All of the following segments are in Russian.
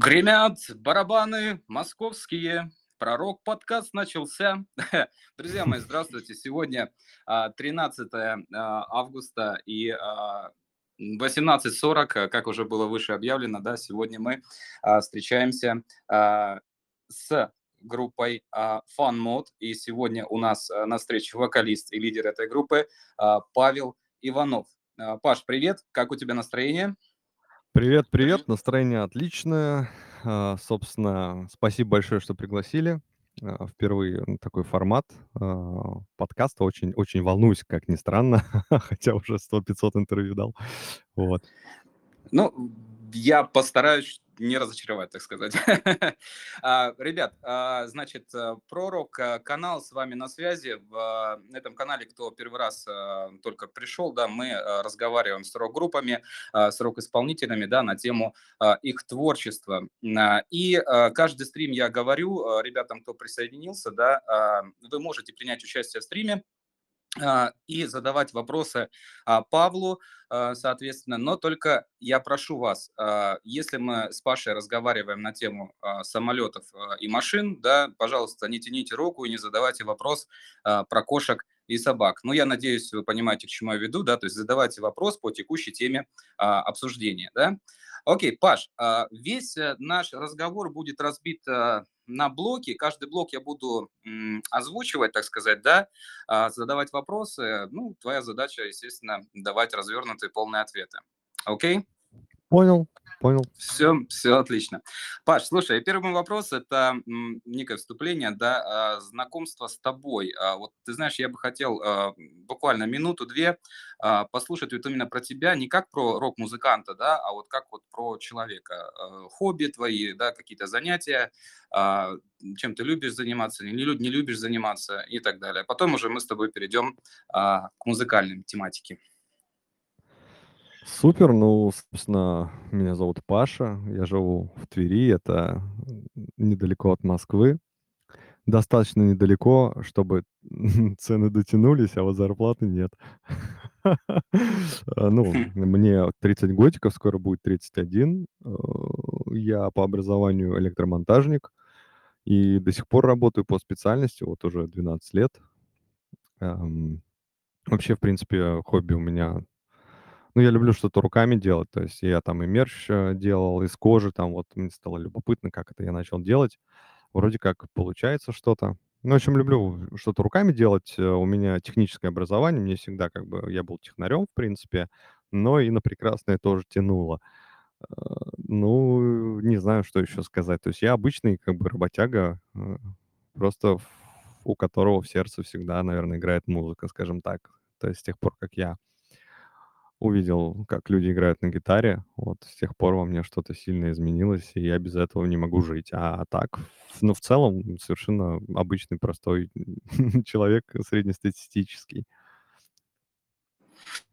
Гремят барабаны московские. Пророк подкаст начался. Друзья мои, здравствуйте. Сегодня 13 а, а, августа и 18.40, а, как уже было выше объявлено, да, сегодня мы встречаемся с группой Fun Mode. И сегодня у нас на встрече вокалист и лидер этой группы Павел Иванов. Паш, привет, как у тебя настроение? Привет, привет, настроение отличное. А, собственно, спасибо большое, что пригласили. А, впервые такой формат а, подкаста. Очень, очень волнуюсь, как ни странно, хотя уже 100-500 интервью дал. Вот. Ну, я постараюсь не разочаровать, так сказать. А, ребят, а, значит, э, Пророк э, канал с вами на связи. В этом канале, кто первый раз э, только пришел, да, мы разговариваем с рок-группами, с рок-исполнителями, да, на тему их творчества. И каждый стрим я говорю ребятам, кто присоединился, да, вы можете принять участие в стриме, а, и задавать вопросы а, Павлу, а, соответственно. Но только я прошу вас, если мы с Пашей разговариваем на тему самолетов и машин, да, пожалуйста, не тяните руку и не задавайте вопрос про кошек и собак. Ну, я надеюсь, вы понимаете, к чему я веду, да, то есть задавайте вопрос по текущей теме обсуждения, да. Окей, Паш, весь э, наш разговор будет разбит на блоки. Каждый блок я буду озвучивать, так сказать, да, а, задавать вопросы. Ну, твоя задача, естественно, давать развернутые полные ответы. Окей? Понял. Понял. Все, все отлично. Паш, слушай, первый вопрос – это некое вступление, да, а, знакомство с тобой. А, вот ты знаешь, я бы хотел а, буквально минуту-две послушать вот именно про тебя, не как про рок-музыканта, да, а вот как вот про человека. Хобби твои, да, какие-то занятия, чем ты любишь заниматься, не, не любишь заниматься и так далее. Потом уже мы с тобой перейдем к музыкальной тематике. Супер, ну, собственно, меня зовут Паша, я живу в Твери, это недалеко от Москвы. Достаточно недалеко, чтобы цены дотянулись, а вот зарплаты нет. А, ну, мне 30 годиков, скоро будет 31. Э, я по образованию электромонтажник и до сих пор работаю по специальности, вот уже 12 лет. Вообще, в принципе, хобби у меня ну, я люблю что-то руками делать, то есть я там и мерч э, делал из кожи, там вот мне стало любопытно, как это я начал делать. Вроде как получается что-то. Ну, в общем, люблю что-то руками делать. Э, у меня техническое образование, мне всегда как бы я был технарем, в принципе, но и на прекрасное тоже тянуло. Э, ну, не знаю, что еще сказать. То есть я обычный как бы работяга, просто у которого в сердце всегда, наверное, играет музыка, скажем так. То есть с тех пор, как я увидел, как люди играют на гитаре, вот с тех пор во мне что-то сильно изменилось, и я без этого не могу жить. А так, ну, в целом, совершенно обычный, простой человек, среднестатистический.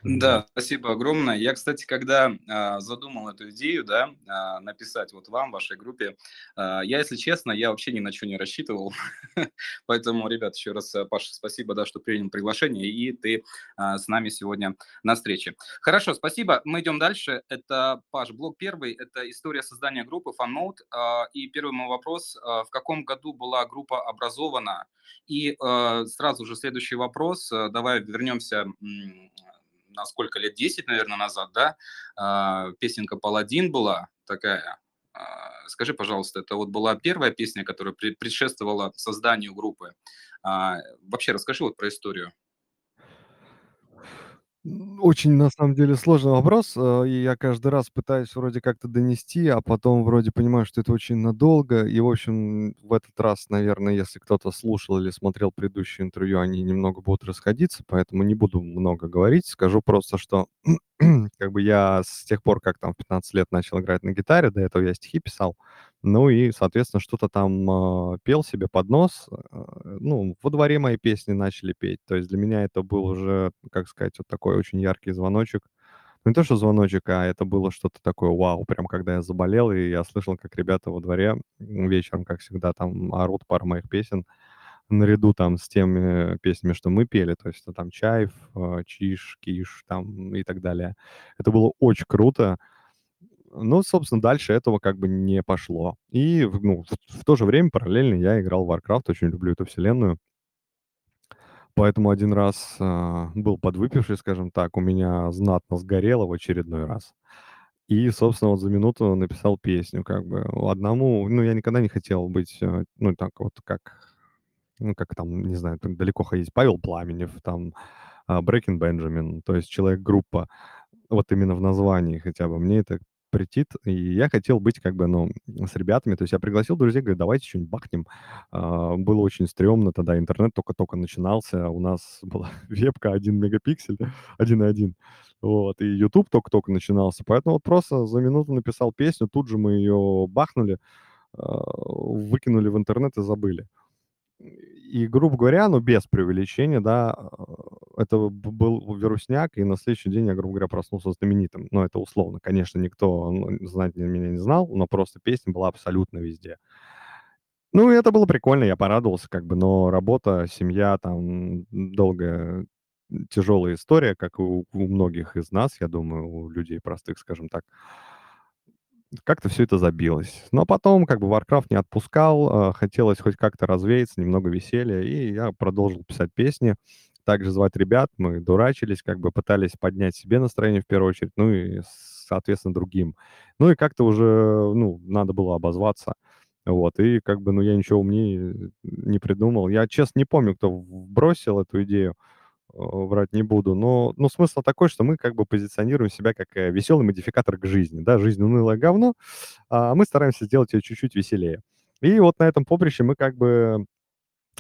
Да, спасибо огромное. Я, кстати, когда а, задумал эту идею, да, а, написать вот вам, вашей группе, а, я, если честно, я вообще ни на что не рассчитывал. Поэтому, ребят, еще раз, э, Паша, спасибо, да, что принял приглашение, и ты а, с нами сегодня на встрече. Хорошо, спасибо. Мы идем дальше. Это, Паш, блок первый, это история создания группы FunNote. А, и первый мой вопрос, а, в каком году была группа образована? И а, сразу же следующий вопрос, э, давай вернемся на сколько лет, 10, наверное, назад, да, а, песенка «Паладин» была такая. А, скажи, пожалуйста, это вот была первая песня, которая предшествовала созданию группы. А, вообще расскажи вот про историю. Очень, на самом деле, сложный вопрос, э, и я каждый раз пытаюсь вроде как-то донести, а потом вроде понимаю, что это очень надолго. И, в общем, в этот раз, наверное, если кто-то слушал или смотрел предыдущее интервью, они немного будут расходиться, поэтому не буду много говорить. Скажу просто, что как бы я с тех пор, как там в 15 лет начал играть на гитаре, до этого я стихи писал, ну и, соответственно, что-то там э, пел себе под нос. Э, ну, во дворе мои песни начали петь. То есть для меня это был уже, как сказать, вот такой очень яркий звоночек. Ну, не то, что звоночек, а это было что-то такое вау. Прям когда я заболел, и я слышал, как ребята во дворе вечером, как всегда, там орут пару моих песен наряду там с теми песнями, что мы пели, то есть там Чаев, э, Чиш, Киш там и так далее. Это было очень круто. Ну, собственно, дальше этого как бы не пошло. И ну, в то же время параллельно я играл в "Warcraft", очень люблю эту вселенную. Поэтому один раз, а, был подвыпивший, скажем так, у меня знатно сгорело в очередной раз. И, собственно, вот за минуту написал песню как бы одному. Ну, я никогда не хотел быть, э, ну, так вот, как, ну, как там, не знаю, там далеко ходить, Павел Пламенев, там, а, Breaking Benjamin, то есть человек-группа. Вот именно в названии хотя бы. Мне это претит. И я хотел быть как бы, ну, с ребятами. То есть я пригласил друзей, говорю: "Давайте чё-нибудь бахнем". А, было очень стрёмно тогда, интернет тока-тока начинался. У нас была вебка 1 мегапиксель, 1,1. Вот, и "Ютуб" тока-тока начинался. Поэтому вот просто за минуту написал песню, тут же мы её бахнули, а, выкинули в интернет и забыли. И, грубо говоря, ну, без преувеличения, да, а, это был вирусняк, и на следующий день я, грубо говоря, проснулся знаменитым. Но это условно. Конечно, никто, ну, знать меня не знал, но просто песня была абсолютно везде. Ну, и это было прикольно, я порадовался как бы, но работа, семья, там, долгая, тяжелая история, как у у многих из нас, я думаю, у людей простых, скажем так. Как-то всё это забилось. Но потом как бы "Warcraft" не отпускал, а, хотелось хоть как-то развеяться, немного веселья, и я продолжил писать песни, также звать ребят. Мы дурачились, как бы пытались поднять себе настроение в первую очередь, ну и, соответственно, другим. Ну и как-то уже, ну, надо было обозваться. Вот, и как бы, ну, я ничего умнее не придумал. Я, честно, не помню, кто бросил эту идею, э, врать не буду, но, ну, смысл такой, что мы как бы позиционируем себя как, э, веселый модификатор к жизни. Да, жизнь- унылое говно, а мы стараемся сделать её чуть-чуть веселее. И вот на этом поприще мы как бы,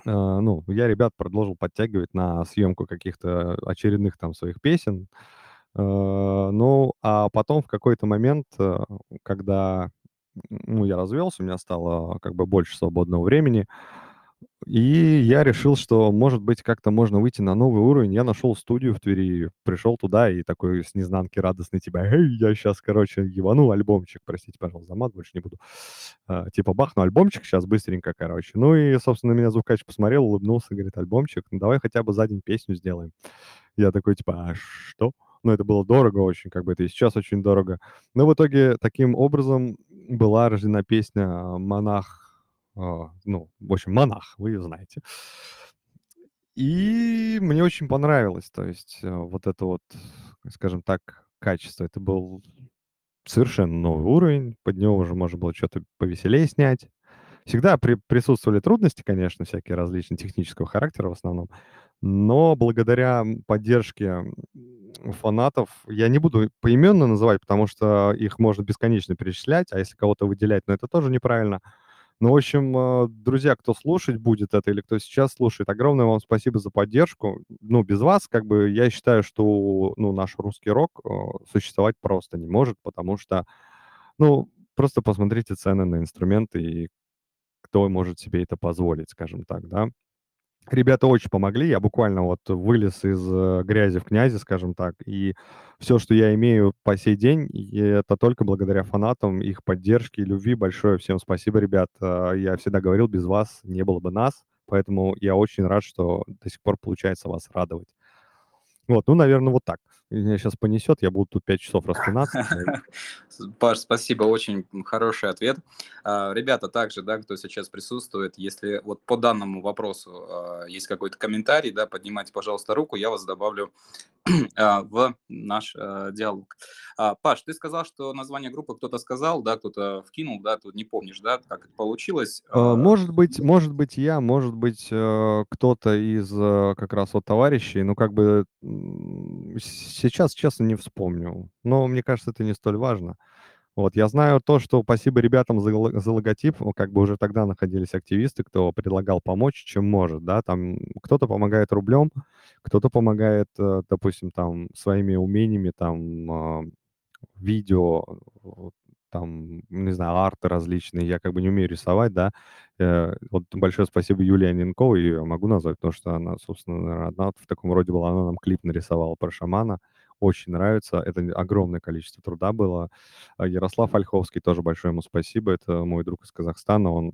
ну, я ребят продолжил подтягивать на съёмку каких-то очередных там своих песен. А, ну, а потом в какой-то момент, э, когда, ну, я развёлся, у меня стало как бы больше свободного времени, и я решил, что, может быть, как-то можно выйти на новый уровень. Я нашёл студию в Твери, пришёл туда и такой с незнанки радостный, типа: "Эй, я щас, короче, ебану альбомчик". Простите, пожалуйста, за мат, больше не буду. А, типа бахну альбомчик щас быстренько, короче. Ну и, собственно, меня звукач посмотрел, улыбнулся, говорит: "Альбомчик? Ну, давай хотя бы за день песню сделаем". Я такой типа: "А что?" Ну, это было дорого очень, как бы это и сейчас очень дорого. Но в итоге таким образом была рождена песня "Монах", ну, в общем, "Монах", вы её знаете. И мне очень понравилось, то есть, э, вот это вот, скажем так, качество. Это был совершенно новый уровень, под него уже можно было чё-то повеселее снять. Всегда при присутствовали трудности, конечно, всякие различные, технического характера в основном, но благодаря, поддержке, фанатов, я не буду поименно называть, потому что их можно бесконечно перечислять, а если кого-то выделять, ну, это тоже неправильно. Ну, в общем, э, друзья, кто слушать будет это или кто сейчас слушает, огромное вам спасибо за поддержку. Ну, без вас, как бы, я считаю, что, ну, наш русский рок, э, существовать просто не может, потому что, ну, просто посмотрите цены на инструменты и кто может себе это позволить, скажем так, да. Ребята очень помогли. Я буквально вот вылез из, э, грязи в князи, скажем так, и всё, что я имею по сей день, это только благодаря фанатам, их поддержке любви. Большое всем спасибо, ребят. А, я всегда говорил, без вас не было бы нас, поэтому я очень рад, что до сих пор получается вас радовать. Вот, ну, наверно, вот так. Меня щас понесёт, я буду тут 5 часов распинаться. Паш, спасибо, очень, хороший ответ. А, ребята, также, да, кто сейчас присутствует, если вот по данному вопросу, а, есть какой-то комментарий, да, поднимайте, пожалуйста, руку, я вас добавлю, в наш, э, диалог. А, Паш, ты сказал, что название группы кто-то сказал, да, кто-то вкинул, да, тут не помнишь, да, как это получилось? А, А может быть может быть, я, может быть, э, кто-то из, э, как раз вот товарищей, ну, как бы, сейчас, честно, не вспомню, но мне кажется, это не столь важно. Вот, я знаю то, что спасибо ребятам за за логотип. Как бы уже тогда находились активисты, кто предлагал помочь, чем может, да, там. Кто-то помогает рублем, кто-то помогает, э, допустим, там, своими умениями, там, а, видео, там, не знаю, арты различные. Я как бы не умею рисовать, да. Э, вот большое спасибо Юлии Анненковой, её я могу назвать, потому что она, собственно, одна в таком роде была. Она нам клип нарисовала про шамана. Очень нравится. Это огромное количество труда было. А, Ярослав Ольховский, тоже большое ему спасибо. Это мой друг из Казахстана. Он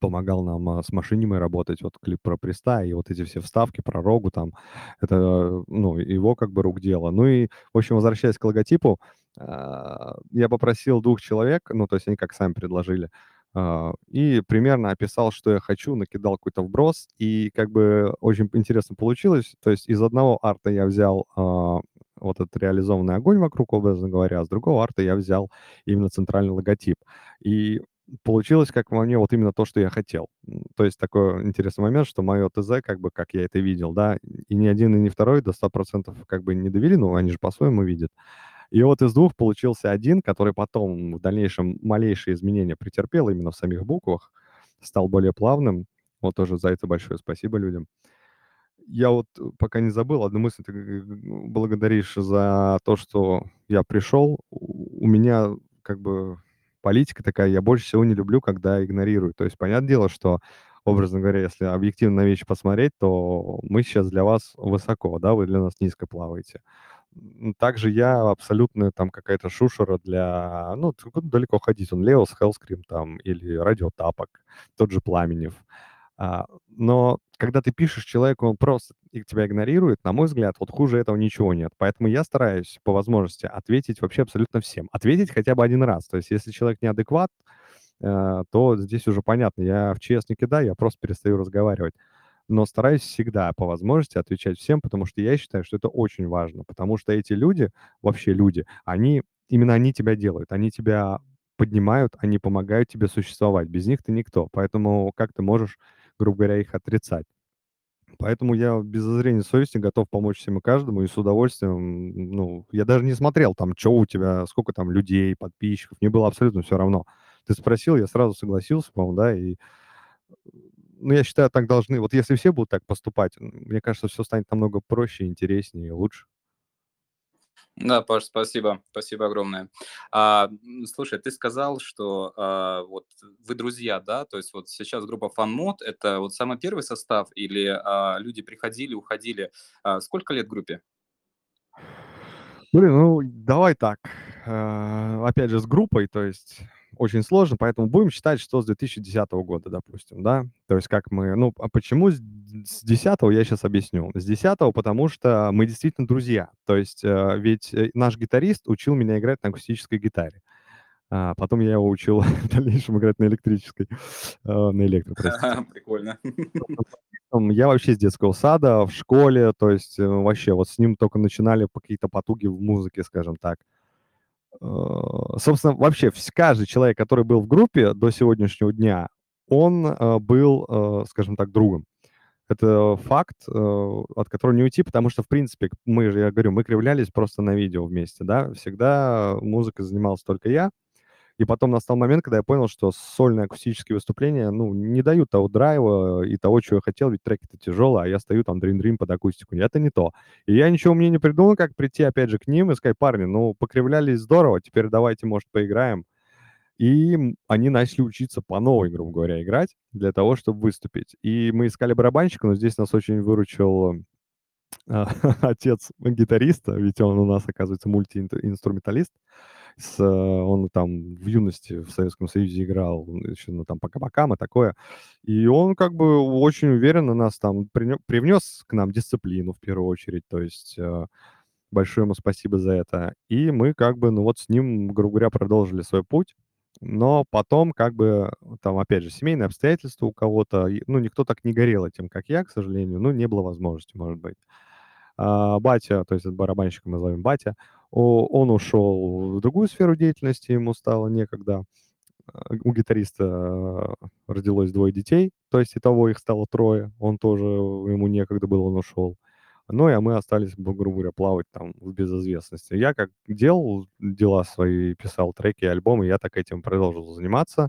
помогал нам, а, с машинимой работать. Вот клип про Преста и вот эти все вставки про Рогу там. Это, ну, его как бы рук дело. Ну и, в общем, возвращаясь к логотипу, А, я попросил 2 человек, ну, то есть они как сами предложили, и примерно описал, что я хочу, накидал какой-то вброс, и как бы очень интересно получилось. То есть из одного арта я взял, вот этот реализованный огонь вокруг, образно говоря, а с другого арта я взял именно центральный логотип. И получилось, как во мне, вот именно то, что я хотел. То есть такой интересный момент, что моё ТЗ, как бы, как я это видел, да, и ни один, и ни второй до 100 как бы не довели, ну, они же по-своему видят. И вот из двух получился один, который потом в дальнейшем малейшие изменения претерпел именно в самих буквах, стал более плавным. Вот тоже за это большое спасибо людям. Я вот э, пока не забыл одну мысль. Ты г г благодаришь за то, что я пришел. У меня как бы политика такая, я больше всего не люблю, когда игнорируют. То есть понятное дело, что, образно говоря, если объективно на вещи посмотреть, то мы сейчас для вас высоко, да, вы для нас низко плаваете. Также я абсолютно там какая-то шушера для ну, далеко ходить, он Леос, Hellscream там или Радио Тапок, тот же Пламенев. А, но когда ты пишешь человеку, он просто тебя игнорирует, на мой взгляд, вот хуже этого ничего нет. Поэтому я стараюсь по возможности ответить вообще абсолютно всем. Ответить хотя бы один раз. То есть если человек неадекват, э, то здесь уже понятно, я в ЧС не кидаю, я просто перестаю разговаривать. Но стараюсь всегда по возможности отвечать всем, потому что я считаю, что это очень важно. Потому что эти люди, вообще люди, они именно они тебя делают, они тебя поднимают, они помогают тебе существовать. Без них ты никто. Поэтому как ты можешь, грубо говоря, их отрицать? Поэтому я без зазрения совести готов помочь всем и каждому, и с удовольствием, ну, я даже не смотрел там, чё у тебя, сколько там людей, подписчиков, мне было абсолютно всё равно. Ты спросил, я сразу согласился, по-моему, да, и, ну, я считаю, так должны вот если все будут так поступать, мне кажется, всё станет намного проще, интереснее и лучше. Да, Паш, спасибо. Спасибо огромное. А, слушай, ты сказал, что, а, вот вы друзья, да? То есть вот сейчас группа FunMod- это вот самый первый состав или, а, люди приходили, уходили? А, сколько лет группе? Блин, ну, давай так, э, опять же, с группой, то есть очень сложно, поэтому будем считать, что с 2010 года, допустим, да. То есть как мы ну, а почему с д с 10 я щас объясню. С 10 потому что мы действительно друзья. То есть, э, ведь, э, наш гитарист учил меня играть на акустической гитаре. А, потом я его учил в дальнейшем играть на электрической, а, на электро. Прикольно. Я вообще с детского сада, в школе, то есть, э, вообще вот с ним тока начинали какие-то потуги в музыке, скажем так. Э, собственно, вообще каждый человек, который был в группе до сегодняшнего дня, он, э, был, э, скажем так, другом. Это факт, от которого не уйти, потому что, в принципе, мы же, я говорю, мы кривлялись просто на видео вместе, да. Всегда музыкой занимался только я. И потом настал момент, когда я понял, что сольные акустические выступления, ну, не дают того драйва и того, чего я хотел, ведь треки-то тяжелые, а я стою там дрим-дрим под акустику. Это не то. И я ничего умнее не придумал, как прийти опять же к ним и сказать: "Парни, ну, покривлялись здорово, теперь давайте, может, поиграем". И, они начали учиться по новой, грубо говоря, играть для того, чтобы выступить. И мы искали барабанщика, но здесь нас очень выручил, отец гитариста, ведь он у нас, оказывается, мультиинт инструменталист. С он там в юности в Советском Союзе играл еще, ну, там по кабакам и такое. И он как бы очень уверенно нас там привнес к нам дисциплину в первую очередь. То есть, э, большое ему спасибо за это. И мы как бы, ну, вот с ним, грубо говоря, продолжили свой путь. Но потом как бы там, опять же, семейные обстоятельства у кого-то, ну, никто так не горел этим, как я, к сожалению. Ну, не было возможности, может быть. А, батя, то есть барабанщика мы зовем батя, он ушел в другую сферу деятельности, ему стало некогда. А, у гитариста, а, родилось 2 детей, то есть итого их стало 3. Он тоже, ему некогда было, он ушел. Ну, и а мы остались, грубо говоря, плавать там в безызвестности. Я как делал дела свои, писал треки, альбомы, я так этим продолжил заниматься.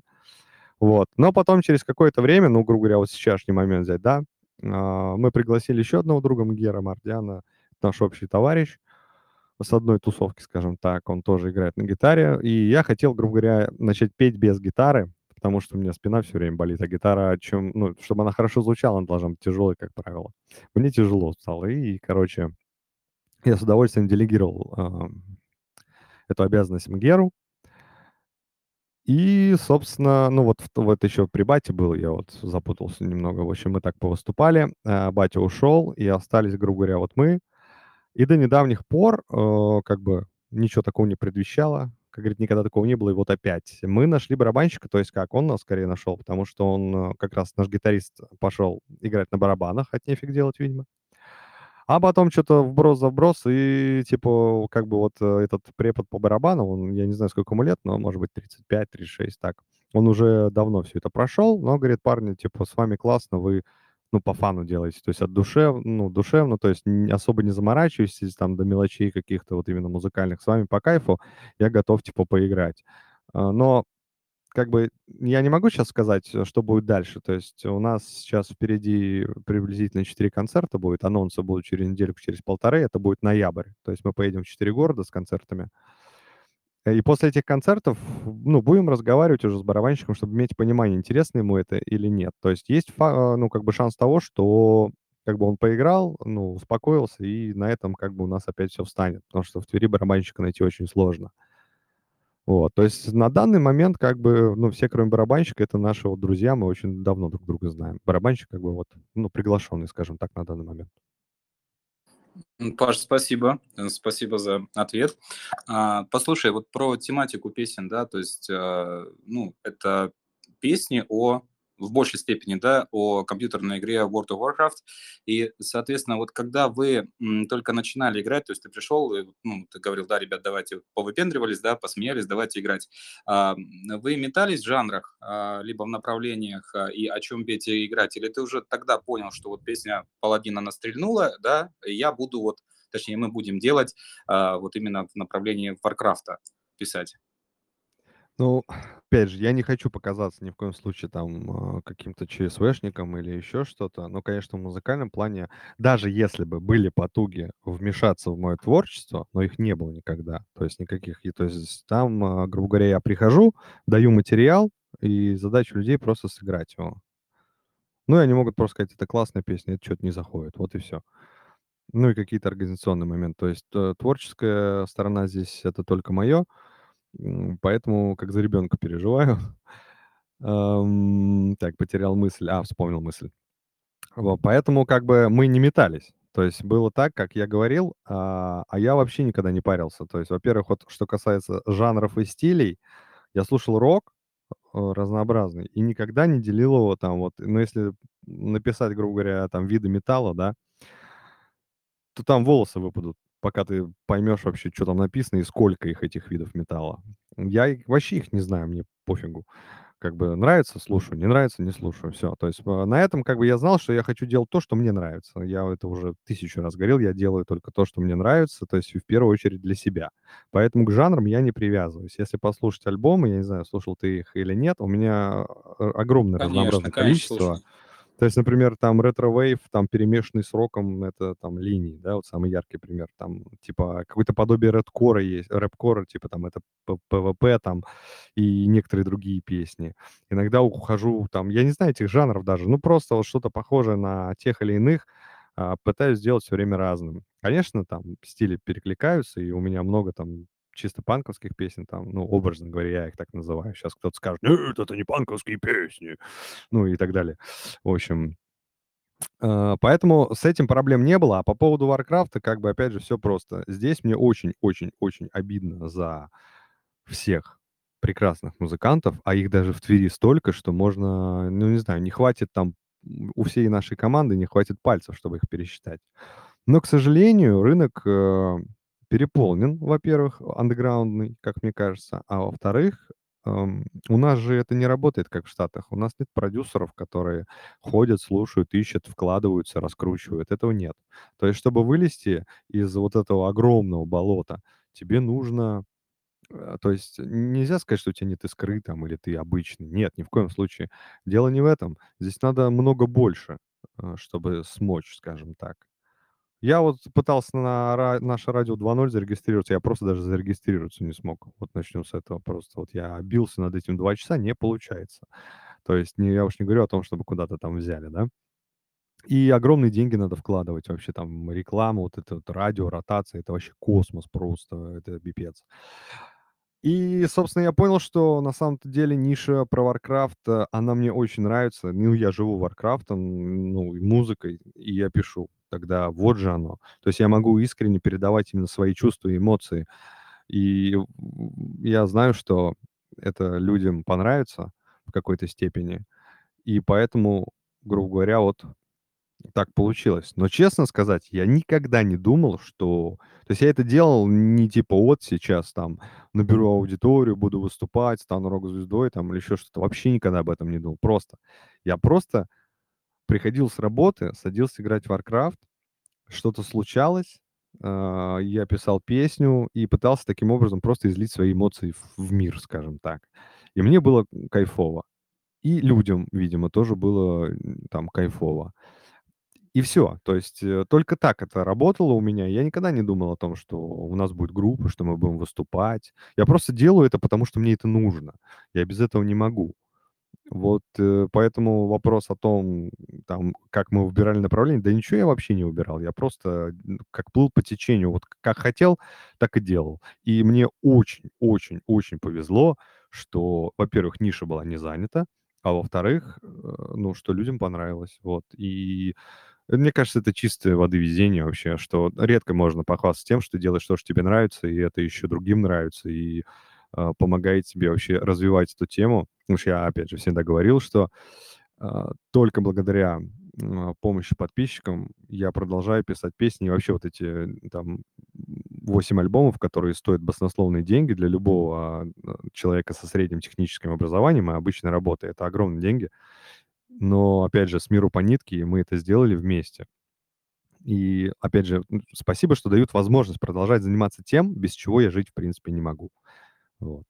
Вот. Но потом через какое-то время, ну, грубо говоря, вот сейчасшний момент взять, да, мы пригласили еще одного друга, Мгера Мардяна, наш общий товарищ с одной тусовки, скажем так. Он тоже играет на гитаре. И я хотел, грубо говоря, начать петь без гитары, потому что у меня спина всё время болит, а гитара, чем ну, чтобы она хорошо звучала, она должна быть тяжелой, как правило. Мне тяжело стало, и, короче, я с удовольствием делегировал, ам, эту обязанность Мгеру. И, собственно, ну, вот вот еще при бате был, я вот запутался немного. В общем, мы так повыступали, а, батя ушел, и остались, грубо говоря, вот мы. И до недавних пор, э, как бы ничего такого не предвещало. Как говорит, никогда такого не было, и вот опять. Мы нашли барабанщика, то есть как, он нас скорее нашел, потому что он, э, как раз наш гитарист пошел играть на барабанах, от нефиг делать, видимо. А потом что-то вброс за вброс, и типа как бы вот э, этот препод по барабану, он, я не знаю, сколько ему лет, но может быть 35-36, так. Он уже давно все это прошел, но говорит, парни, типа, с вами классно, вы, ну, по фану делаете, то есть от душев, ну, душевно, то есть особо не заморачиваетесь там до мелочей каких-то вот именно музыкальных, с вами по кайфу, я готов, типа, поиграть. А, Но как бы я не могу сейчас сказать, э, что будет дальше. То есть у нас сейчас впереди приблизительно 4 концерта будет. Анонсы будут через недельку, через полторы. Это будет ноябрь. То есть мы поедем в 4 города с концертами. Э, И после этих концертов, ну, будем разговаривать уже с барабанщиком, чтобы иметь понимание, интересно ему это или нет. То есть есть, фа- ну, как бы шанс того, что как бы он поиграл, ну, успокоился, и на этом как бы у нас опять все встанет. Потому что в Твери барабанщика найти очень сложно. Вот, то есть на данный момент как бы, ну, все, кроме барабанщика, это наши вот друзья, мы очень давно друг друга знаем. Барабанщик как бы вот, ну, приглашенный, скажем так, на данный момент. Паш, спасибо. Э, Спасибо за ответ. А, Послушай, вот про тематику песен, да, то есть, э, ну, это песни о в большей степени, да, о компьютерной игре World of Warcraft. И, соответственно, вот когда вы только начинали играть, то есть ты пришел, и, ну, ты говорил, да, ребят, давайте повыпендривались, да, посмеялись, давайте играть. А, Вы метались в жанрах, а, либо в направлениях, а, и о чем и играть? Или ты уже тогда понял, что вот песня «Паладин» она стрельнула, да, я буду вот, точнее, мы будем делать вот именно в направлении Варкрафта писать? Ну, опять же, я не хочу показаться ни в коем случае там а, каким-то ЧСВшником или еще что-то, но, конечно, в музыкальном плане, даже если бы были потуги вмешаться в мое творчество, но их не было никогда, то есть никаких, то есть там, а, грубо говоря, я прихожу, даю материал, и задача людей просто сыграть его. Ну, и они могут просто сказать, это классная песня, это что-то не заходит, вот и все. Ну и какие-то организационные моменты. То есть э, творческая сторона здесь это только мое, поэтому как за ребенка переживаю. Так, потерял мысль. А, вспомнил мысль. Поэтому как бы мы не метались. То есть было так, как я говорил, а, а я вообще никогда не парился. То есть, во-первых, вот что касается жанров и стилей, я слушал рок э, разнообразный и никогда не делил его там вот, ну, если написать, грубо говоря, там виды металла, да, то там волосы выпадут, пока ты поймешь вообще, что там написано и сколько их, этих видов металла. Я вообще их не знаю, мне пофигу. Как бы нравится- слушаю, не нравится- не слушаю. Все. То есть э, на этом как бы я знал, что я хочу делать то, что мне нравится. Я это уже тысячу раз говорил, я делаю только то, что мне нравится, то есть в первую очередь для себя. Поэтому к жанрам я не привязываюсь. Если послушать альбомы, я не знаю, слушал ты их или нет, у меня э, огромное Конечно, разнообразное конечно, количество. слушаю. То есть, например, там retro-wave, там перемешанный с роком, это там линии, да, вот самый яркий пример. Там типа какое-то подобие рэп-кора есть, рэп-кора, типа там это PvP там и некоторые другие песни. Иногда ухожу там, я не знаю этих жанров даже, ну просто вот что-то похожее на тех или иных, а, пытаюсь сделать все время разным. Конечно, там стили перекликаются, и у меня много там чисто панковских песен, там, ну, образно говоря, я их так называю. Сейчас кто-то скажет, нет, это не панковские песни, ну и так далее. В общем, э, поэтому с этим проблем не было. А по поводу "Варкрафта", как бы, опять же, все просто. Здесь мне очень очень очень обидно за всех прекрасных музыкантов, а их даже в Твери столько, что можно, ну, не знаю, не хватит там, у всей нашей команды не хватит пальцев, чтобы их пересчитать. Но, к сожалению, рынок, э, переполнен, во-первых, андеграундный, как мне кажется, а во-вторых, у нас же это не работает, как в Штатах. У нас нет продюсеров, которые ходят, слушают, ищут, вкладываются, раскручивают. Этого нет. То есть, чтобы вылезти из вот этого огромного болота, тебе нужно э, то есть нельзя сказать, что у тебя нет искры там или ты обычный. Нет, ни в коем случае. Дело не в этом. Здесь надо много больше, э, чтобы смочь, скажем так. Я вот пытался на ра наше радио 2.0 зарегистрироваться, я просто даже зарегистрироваться не смог. Вот начнем с этого просто. Вот я бился над этим 2 часа, не получается. То есть не я уж не говорю о том, чтобы куда-то там взяли, да. И огромные деньги надо вкладывать вообще, там реклама, вот это вот радио, ротация- это вообще космос просто, это пипец. И, собственно, я понял, что на самом-то деле ниша про Warcraft, э, она мне очень нравится. Ну, я живу "Warcraft ом", ну, и музыкой, и я пишу. Тогда вот же оно. То есть я могу искренне передавать именно свои чувства и эмоции. И я знаю, что это людям понравится в какой-то степени, и поэтому, грубо говоря, вот так получилось. Но честно сказать, я никогда не думал, что то есть я это делал не типа вот сейчас там наберу аудиторию, буду выступать, стану рок-звездой там или еще что-то. Вообще никогда об этом не думал. Просто. Я просто приходил с работы, садился играть в "Warcraft", что-то случалось, а, я писал песню и пытался таким образом просто излить свои эмоции в мир, скажем так. И мне было, кайфово. И людям, видимо, тоже было, там кайфово. И всё. То есть, э, только так это работало у меня. Я никогда не думал о том, что у нас будет группа, что мы будем выступать. Я просто делаю это, потому что мне это нужно. Я без этого не могу. Вот, э, поэтому вопрос о том, там, как мы выбирали направление, да ничего я вообще не выбирал. Я просто, как плыл по течению. Вот как хотел, так и делал. И мне очень очень очень повезло, что, во-первых, ниша была не занята, а во-вторых, э, ну, что людям понравилось. Вот. И мне кажется, это чистой воды везение вообще, что редко можно похвастаться тем, что делаешь то, что тебе нравится, и это еще другим нравится, и, помогает тебе вообще развивать эту тему. Потому что я, опять же, всегда говорил, что, а, только благодаря, м, помощи подписчикам я продолжаю писать песни. И вообще вот эти, м, там 8 альбомов, которые стоят баснословные деньги для любого, а, человека со средним техническим образованием и обычной работой. Это огромные деньги. Но, опять же, с миру по нитке, мы это сделали вместе. И, опять же, спасибо, что дают возможность продолжать заниматься тем, без чего я жить в принципе не могу. Вот.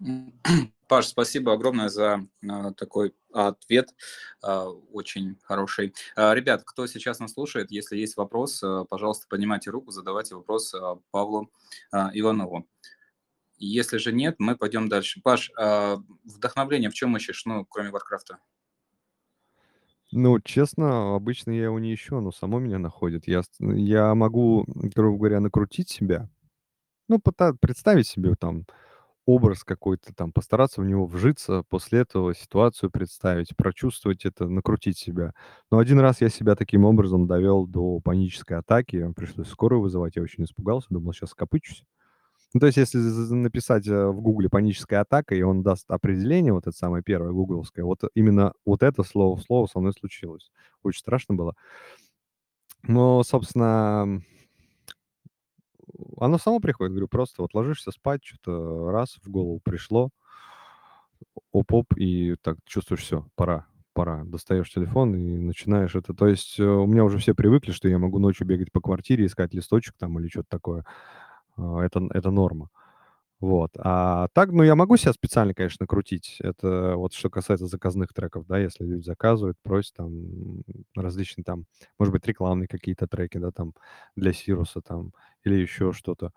Паш, спасибо огромное за, а, такой ответ, а, очень хороший. А, ребят, кто сейчас нас слушает, если есть вопрос, пожалуйста, поднимайте руку, задавайте вопрос, Павлу, Иванову. Если же нет, мы пойдем дальше. Паш, вдохновление в чём ищешь, ну, кроме "Варкрафта"? Ну, честно, обычно я его не ищу, оно само меня находит. Я я могу, грубо говоря, накрутить себя, ну, представить себе там образ какой-то там, постараться в него вжиться, после этого ситуацию представить, прочувствовать это, накрутить себя. Но 1 раз я себя таким образом довел до панической атаки, пришлось скорую вызывать, я очень испугался, думал, щас скопычусь. Ну, то есть, если написать, э, в "Гугле" "паническая атака", и он даст определение, вот это самое первое гугловское, вот именно вот это слово в слово со мной случилось. Очень страшно было. Но, собственно оно само приходит. Говорю, просто вот ложишься спать, чё-то раз в голову пришло. Оп-оп, и так чувствуешь: всё, пора пора. Достаешь телефон и начинаешь это. То есть, э, у меня уже все привыкли, что я могу ночью бегать по квартире, искать листочек там или чё-то такое. А, это это норма. Вот. А так, ну, я могу себя специально, конечно, крутить. Это вот что касается заказных треков, да, если люди заказывают, просят там, различные там, может быть, рекламные какие-то треки, да, там для "Сируса" там или еще что-то.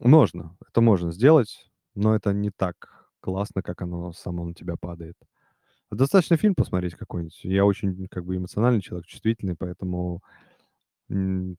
Можно, это можно сделать, но это не так классно, как оно само на тебя падает. Достаточно фильм посмотреть какой-нибудь. Я очень, как бы, эмоциональный человек, чувствительный, поэтому,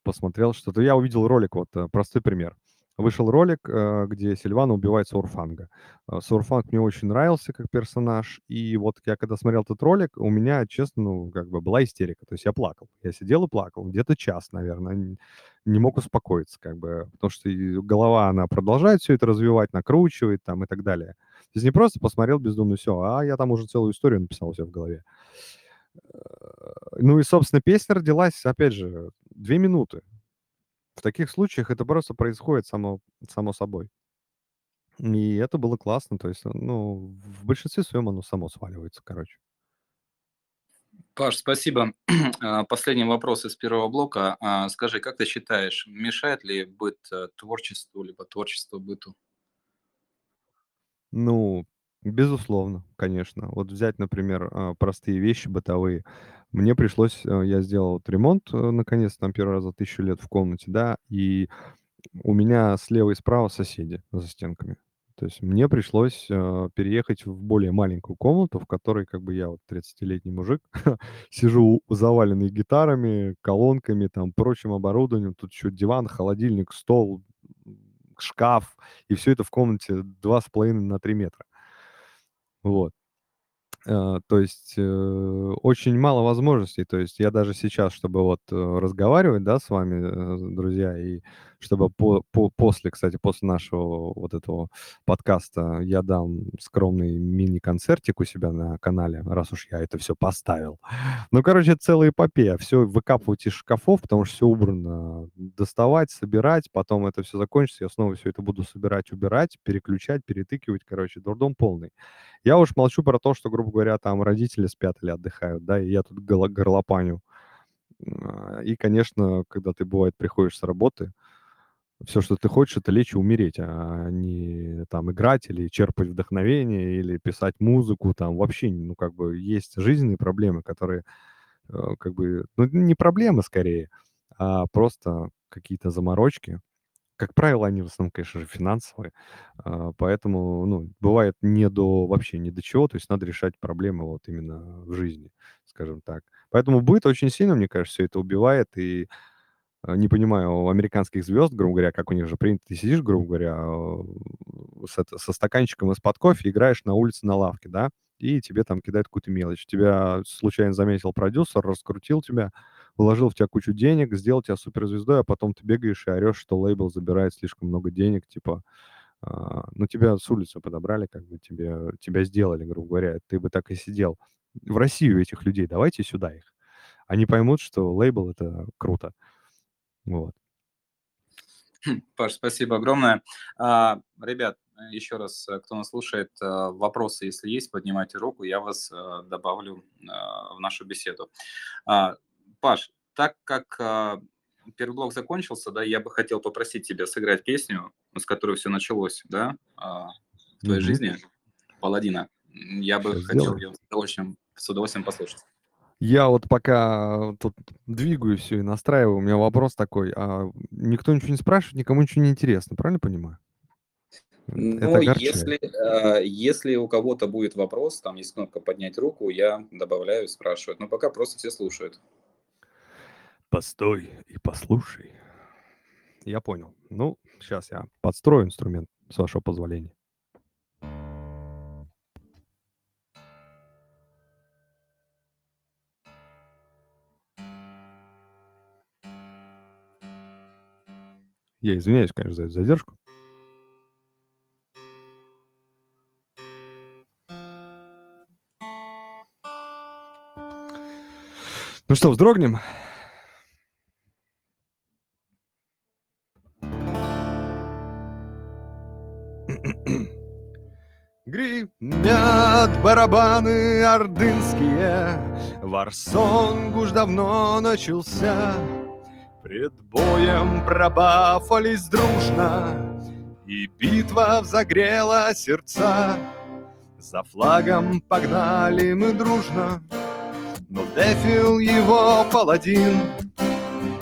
посмотрел что-то. Я увидел ролик, вот, э, простой пример. Вышел ролик, э, где Сильвана убивает Саурфанга. А, Саурфанг мне очень нравился как персонаж, и вот я когда смотрел этот ролик, у меня, честно, ну, как бы была истерика. То есть я плакал. Я сидел и плакал где-то час, наверно, н не мог успокоиться, как бы, потому что голова, она продолжает всё это развивать, накручивает там и так далее. То есть не просто посмотрел бездумно и всё, а я там уже целую историю написал у себя в голове. Э, ну и, собственно, песня родилась, опять же, 2 минуты. В таких случаях это просто происходит само само собой. И это было классно. То есть, ну, в большинстве своем оно само сваливается, короче. Паш, спасибо. А, последний вопрос из первого блока. А, скажи, как ты считаешь, мешает ли быт, э, творчеству либо творчество быту? Ну, безусловно, конечно. Вот взять, например, а, простые вещи бытовые. Мне пришлось, э, я сделал вот ремонт, э, наконец-то, там 1 раз за 1000 лет в комнате, да, и у меня слева и справа соседи за стенками. То есть мне пришлось, а, переехать в более маленькую комнату, в которой как бы я вот тридцатилетний мужик, сижу заваленный гитарами, колонками, там, прочим оборудованием. Тут еще диван, холодильник, стол, шкаф, и всё это в комнате 2,5 на 3 метра. Вот. А, то есть, э, очень мало возможностей. То есть я даже сейчас, чтобы вот, э, разговаривать, да, с вами, э, друзья, и чтобы по, по, после, кстати, после нашего вот этого подкаста я дам скромный мини-концертик у себя на канале, раз уж я это все поставил. Ну, короче, целая эпопея. Все выкапывать из шкафов, потому что все убрано. Доставать, собирать, потом это все закончится, я снова все это буду собирать, убирать, переключать, перетыкивать. Короче, дурдом полный. Я уж молчу про то, что, грубо говоря, там родители спят или отдыхают, да, и я тут горлопаню. А, и, конечно, когда ты, бывает, приходишь с работы, все, что ты хочешь, это лечь и умереть, а не там играть или черпать вдохновение, или писать музыку, там вообще, ну, как бы есть жизненные проблемы, которые, э, как бы, ну, не проблемы скорее, а просто какие-то заморочки. Как правило, они в основном, конечно же, финансовые, а, поэтому, ну, бывает не до, вообще не до чего, то есть надо решать проблемы вот именно в жизни, скажем так. Поэтому быт очень сильно, мне кажется, все это убивает, и не понимаю американских звезд, грубо говоря, как у них же принято, ты сидишь, грубо говоря, э, с это, со стаканчиком из-под кофе, играешь на улице на лавке, да, и тебе там кидают какую-то мелочь. Тебя случайно заметил продюсер, раскрутил тебя, вложил в тебя кучу денег, сделал тебя суперзвездой, а потом ты бегаешь и орешь, что лейбл забирает слишком много денег, типа, а, ну, тебя с улицы подобрали, как бы тебе, тебя сделали, грубо говоря, ты бы так и сидел в Россию этих людей, давайте сюда их. Они поймут, что лейбл — это круто. Вот. Паш, спасибо огромное. А, ребят, еще раз, э, кто нас слушает, э, вопросы, если есть, поднимайте руку, я вас э, добавлю в нашу беседу. А, Паш, так как первый блок закончился, да, я бы хотел попросить тебя сыграть песню, с которой все началось, да, в твоей mm-hmm. жизни, Паладина. Я бы Сейчас хотел сделаем. ее с удовольствием, с удовольствием послушать. Я вот пока тут двигаю все и настраиваю, у меня вопрос такой, а никто ничего не спрашивает, никому ничего не интересно, правильно понимаю? Ну, если, э, если у кого-то будет вопрос, там есть кнопка «Поднять руку», я добавляю, спрашивают. Но пока просто все слушают. Постой и послушай. Я понял. Ну, сейчас я подстрою инструмент, с вашего позволения. Я извиняюсь, конечно, за эту задержку. Ну что, вздрогнем? Гремят барабаны ордынские, Варсонг уж давно начался. Пред боем пробафались дружно, И битва взогрела сердца. За флагом погнали мы дружно, Но Дефил его паладин.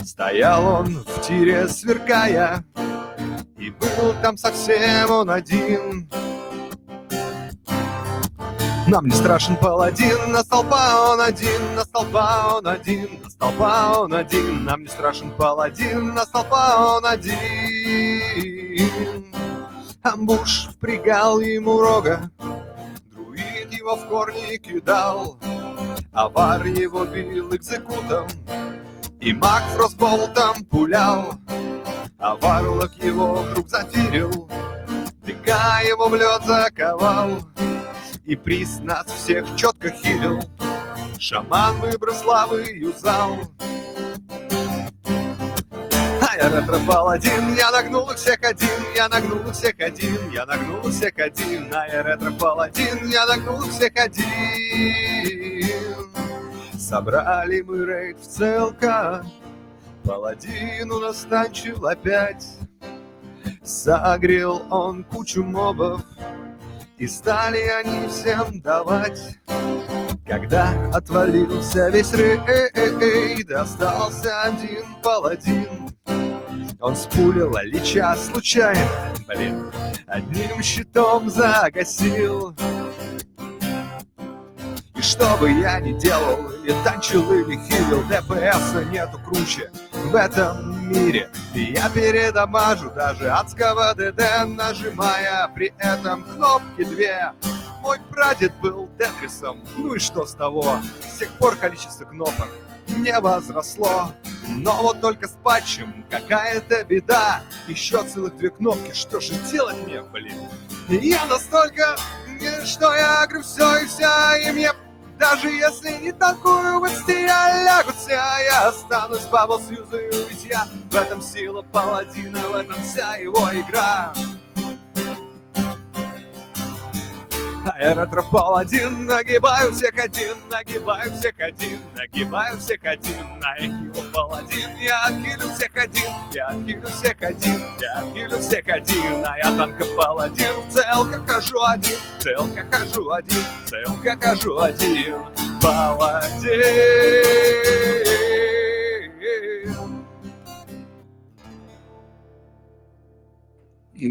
Стоял он в тире сверкая, И был там совсем он один. Нам не страшен паладин, на столпа он один, на столпа он один, на столпа он один. Нам не страшен паладин, на столпа он один. Амбуш впрягал ему рога, друид его в корни кидал, авар его бил экзекутом, и маг фростболтом пулял, а варлок его вдруг зафирил, ДК его в лед заковал. И приз нас всех четко хилил. Шаман выбор славы юзал А я ретро-паладин, я нагнул их всех один Я нагнул их всех один, я нагнул их всех один. А я ретро-паладин, я нагнул их всех один. Собрали мы рейд в целка Паладин у нас танчил опять Согрел он кучу мобов и стали они всем давать. Когда отвалился весь рейд, остался один паладин. Он спулил лича случайно, блин, одним щитом загасил. И что бы я ни делал, или танчил, или хилил, ДПС нету круче в этом мире. И я передамажу даже адского ДД, нажимая при этом кнопки две. Мой прадед был Тетрисом, ну и что с того? С тех пор количество кнопок не возросло. Но вот только с патчем какая-то беда. Еще целых две кнопки, что же делать мне, блин? Я настолько, что я говорю все и вся, и мне даже если не такую вот стиль лягутся, я останусь Бабл Сьюзою, ведь я в этом сила паладина, в этом вся его игра. А я ретро-паладин, нагибаю всех один, нагибаю всех один, нагибаю всех один, а я его паладин, я отхилю всех один, я отхилю всех один, я отхилю всех один, а я танка паладин, целка хожу один, целка хожу один, целка хожу один, паладин.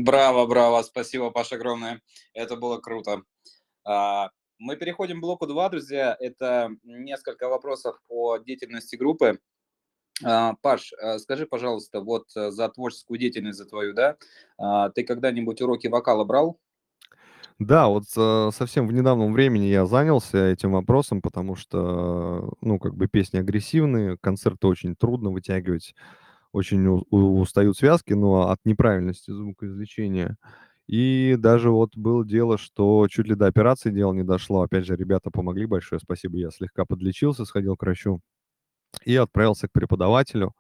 Браво, браво, спасибо, Паша, огромное. Это было круто. А, мы переходим к блоку 2, друзья. Это несколько вопросов по деятельности группы. А, Паш, а, скажи, пожалуйста, вот э, за творческую деятельность, за твою, да, ты когда-нибудь уроки вокала брал? Да, вот э, совсем в недавнем времени я занялся этим вопросом, потому что, ну, как бы песни агрессивные, концерты очень трудно вытягивать, очень устают связки, но от неправильности звукоизвлечения. И даже вот было дело, что чуть ли до операции дело не дошло. Опять же, ребята помогли, большое спасибо. Я слегка подлечился, сходил к врачу и отправился к преподавателю.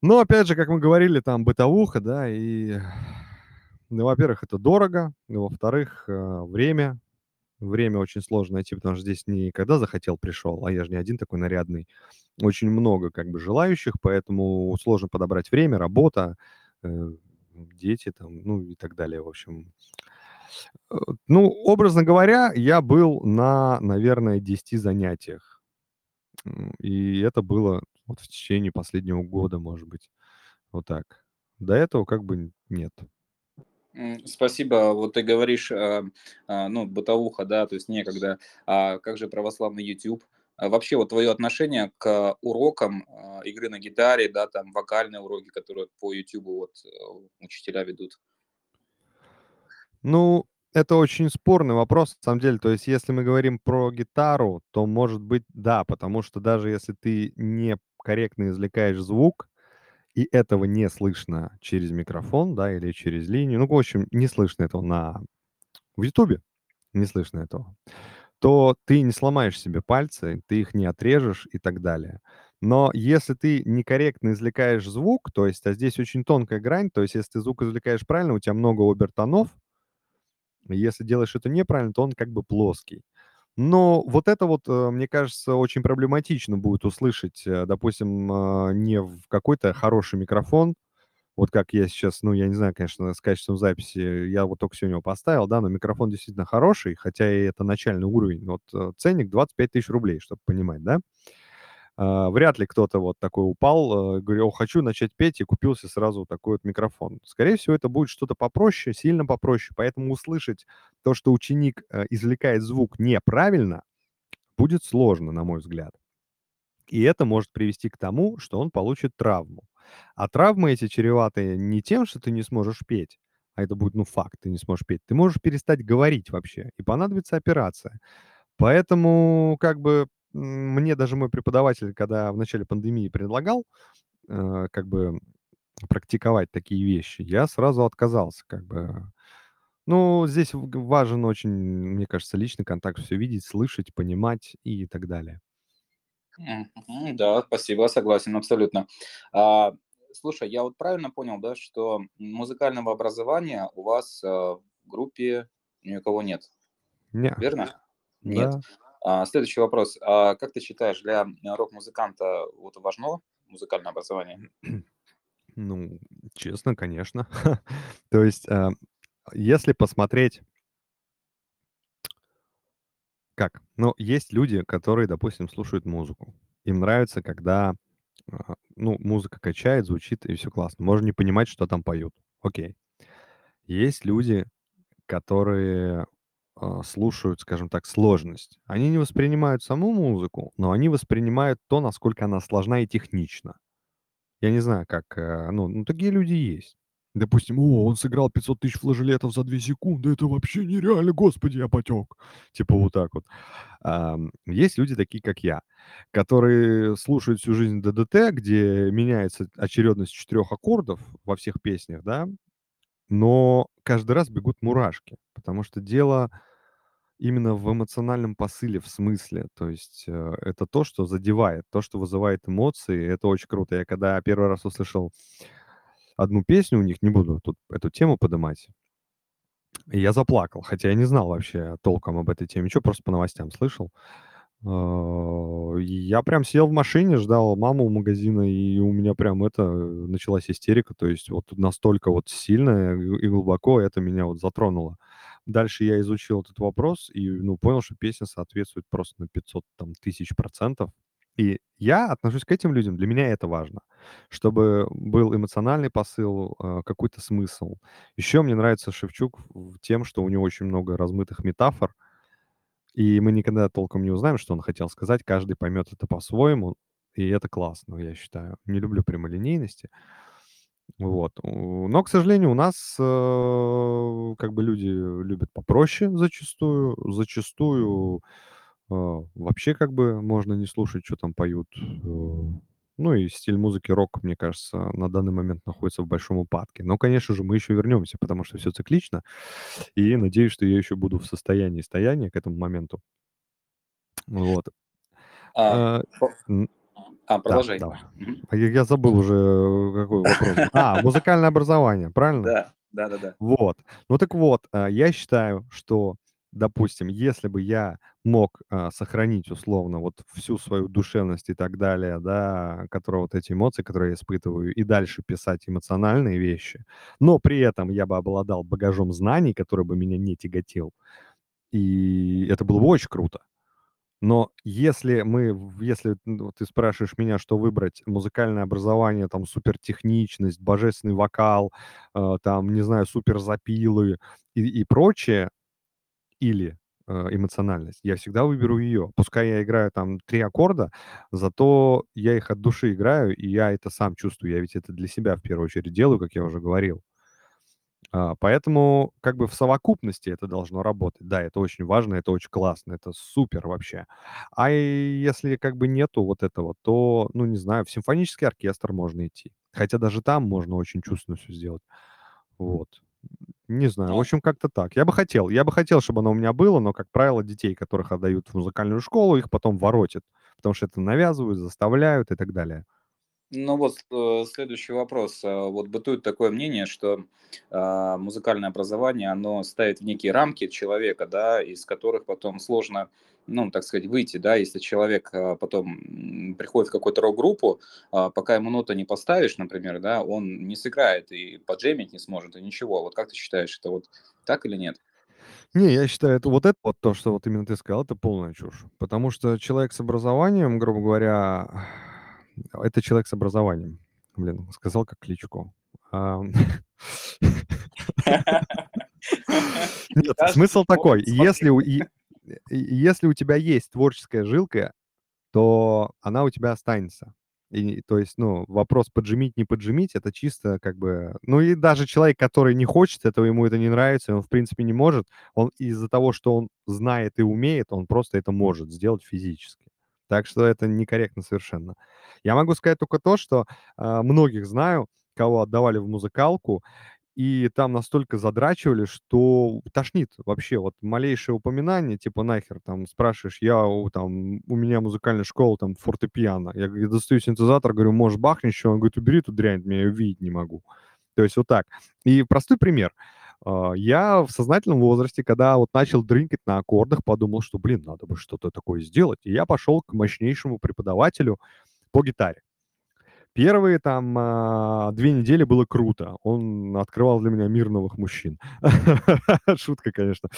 Но опять же, как мы говорили, там бытовуха, да, и, ну, во-первых, это дорого, во-вторых, э, время. Время очень сложно найти, потому что здесь не когда захотел, пришел, а я же не один такой нарядный. Очень много как бы желающих, поэтому сложно подобрать время, работа, э, дети там, ну и так далее, в общем. Э, ну, образно говоря, я был на, наверное, 10 занятиях. И это было вот в течение последнего года, может быть. Вот так. До этого как бы нет. Спасибо. Вот ты говоришь, а, а, ну, бытовуха, да, то есть некогда. А как же православный YouTube? А вообще вот твое отношение к урокам а, игры на гитаре, да, там вокальные уроки, которые по YouTube вот э, учителя ведут? Ну, это очень спорный вопрос, на самом деле. То есть, если мы говорим про гитару, то может быть да, потому что даже если ты не корректно извлекаешь звук, и этого не слышно через микрофон, да, или через линию, ну, в общем, не слышно этого на в "Ютубе", не слышно этого то ты не сломаешь себе пальцы, ты их не отрежешь и так далее. Но если ты некорректно извлекаешь звук, то есть, а здесь очень тонкая грань, то есть если ты звук извлекаешь правильно, у тебя много обертонов, если делаешь это неправильно, то он как бы плоский. Но вот это вот, э, мне кажется, очень проблематично будет услышать, э, допустим, а, не в какой-то хороший микрофон, вот как я сейчас, ну, я не знаю, конечно, с качеством записи, я вот только сегодня его поставил, да, но микрофон действительно хороший, хотя и это начальный уровень. Вот э, ценник 25 тысяч рублей, чтобы понимать, да. А, вряд ли кто-то вот такой упал, э, говорил, хочу начать петь, и купился сразу такой вот микрофон. Скорее всего, это будет что-то попроще, сильно попроще, поэтому услышать то, что ученик э, извлекает звук неправильно, будет сложно, на мой взгляд. И это может привести к тому, что он получит травму. А травмы эти чреваты не тем, что ты не сможешь петь, а это будет, ну, факт, ты не сможешь петь. Ты можешь перестать говорить вообще, и понадобится операция. Поэтому, как бы, мне даже мой преподаватель, когда в начале пандемии предлагал, э, как бы, практиковать такие вещи, я сразу отказался, как бы. Ну, здесь важен очень, мне кажется, личный контакт, все видеть, слышать, понимать и так далее. Да, спасибо, согласен абсолютно. А, слушай, я вот правильно понял, да, что музыкального образования у вас, а, в группе ни у кого нет, Не, верно? Нет. да. А, следующий вопрос. А как ты считаешь, для рок-музыканта вот важно музыкальное образование? Ну, честно, конечно. То есть, а, если посмотреть Как? Ну, есть люди, которые, допустим, слушают музыку. Им нравится, когда, а, ну, музыка качает, звучит, и все классно. Можно не понимать, что там поют. Окей. Есть люди, которые, а, слушают, скажем так, сложность. Они не воспринимают саму музыку, но они воспринимают то, насколько она сложна и технична. Я не знаю, как, э, ну ну, такие люди есть. Допустим, о, он сыграл 500 тысяч флажолетов за 2 секунды, это вообще нереально, господи, я потек. Типа вот так вот. Ам, есть люди такие, как я, которые слушают всю жизнь ДДТ, где меняется очередность четырех аккордов во всех песнях, да, но каждый раз бегут мурашки, потому что дело именно в эмоциональном посыле, в смысле. То есть э, это то, что задевает, то, что вызывает эмоции. Это очень круто. Я когда первый раз услышал одну песню у них, не буду тут эту тему поднимать, и я заплакал, хотя я не знал вообще толком об этой теме, ничего, просто по новостям слышал. А, Я прям сел в машине, ждал маму у магазина, и у меня прям это э, началась истерика, то есть вот настолько вот сильно и и глубоко это меня вот затронуло. Дальше я изучил этот вопрос и, ну, понял, что песня соответствует просто на 500 там, тысяч процентов. И я отношусь к этим людям, для меня это важно, чтобы был эмоциональный посыл, э, какой-то смысл. Еще мне нравится Шевчук тем, что у него очень много размытых метафор, и мы никогда толком не узнаем, что он хотел сказать. Каждый поймет это по-своему, и это классно, я считаю. Не люблю прямолинейности. Вот. Но, к сожалению, у нас э, как бы люди любят попроще зачастую. Зачастую э, вообще как бы можно не слушать, что там поют. Э, Ну и стиль музыки рок, мне кажется, на данный момент находится в большом упадке. Но, конечно же, мы еще вернемся, потому что все циклично. И надеюсь, что я еще буду в состоянии стояния к этому моменту. Вот. А, А, по- н- а, Да, продолжай. давай. Мгм. А Я, я забыл уже, э, какой вопрос. был. А, музыкальное образование, правильно? Да, да, да, да. Вот. Ну так вот, а, я считаю, что, допустим, если бы я мог а, сохранить условно вот всю свою душевность и так далее, да, которые вот эти эмоции, которые я испытываю, и дальше писать эмоциональные вещи, но при этом я бы обладал багажом знаний, который бы меня не тяготил, и это было бы очень круто. Но если мы, если ты спрашиваешь меня, что выбрать, музыкальное образование, там, супертехничность, божественный вокал, э, там, не знаю, суперзапилы и, и прочее, или э, эмоциональность, я всегда выберу ее. Пускай я играю там три аккорда, зато я их от души играю, и я это сам чувствую. Я ведь это для себя в первую очередь делаю, как я уже говорил. А, поэтому как бы в совокупности это должно работать. Да, это очень важно, это очень классно, это супер вообще. А если как бы нету вот этого, то, ну, не знаю, в симфонический оркестр можно идти. Хотя даже там можно очень чувственно все сделать. Вот. Не знаю, в Ну, общем, как-то так. Я бы хотел, я бы хотел, чтобы оно у меня было, но, как правило, детей, которых отдают в музыкальную школу, их потом воротят, потому что это навязывают, заставляют и так далее. Ну вот э, следующий вопрос. А, Вот бытует такое мнение, что а, музыкальное образование, оно ставит в некие рамки человека, да, из которых потом сложно, ну, так сказать, выйти, да, если человек а, потом приходит в какую-то рок-группу, а, пока ему ноты не поставишь, например, да, он не сыграет и поджемить не сможет, и ничего. Вот как ты считаешь, это вот так или нет? Не, я считаю, это вот это вот то, что вот именно ты сказал, это полная чушь. Потому что человек с образованием, грубо говоря, это человек с образованием. Блин, сказал как кличку. Нет, смысл такой. Если если у тебя есть творческая жилка, то она у тебя останется. И, то есть, ну, вопрос поджимить, не поджимить, это чисто как бы... Ну, и даже человек, который не хочет этого, ему это не нравится, он, в принципе, не может, он из-за того, что он знает и умеет, он просто это может сделать физически. Так что это некорректно совершенно. Я могу сказать только то, что а, многих знаю, кого отдавали в музыкалку, и там настолько задрачивали, что тошнит вообще. Вот малейшее упоминание, типа нахер, там спрашиваешь, я у, там, у меня музыкальная школа, там, фортепиано. Я говорю, достаю синтезатор, говорю, можешь бахнуть еще? Он говорит, убери эту дрянь, меня ее видеть не могу. То есть вот так. И простой пример. А, Я в сознательном возрасте, когда вот начал дрынкать на аккордах, подумал, что, блин, надо бы что-то такое сделать. И я пошел к мощнейшему преподавателю по гитаре. Первые там а, две недели было круто. Он открывал для меня мир новых мужчин. Шутка, конечно.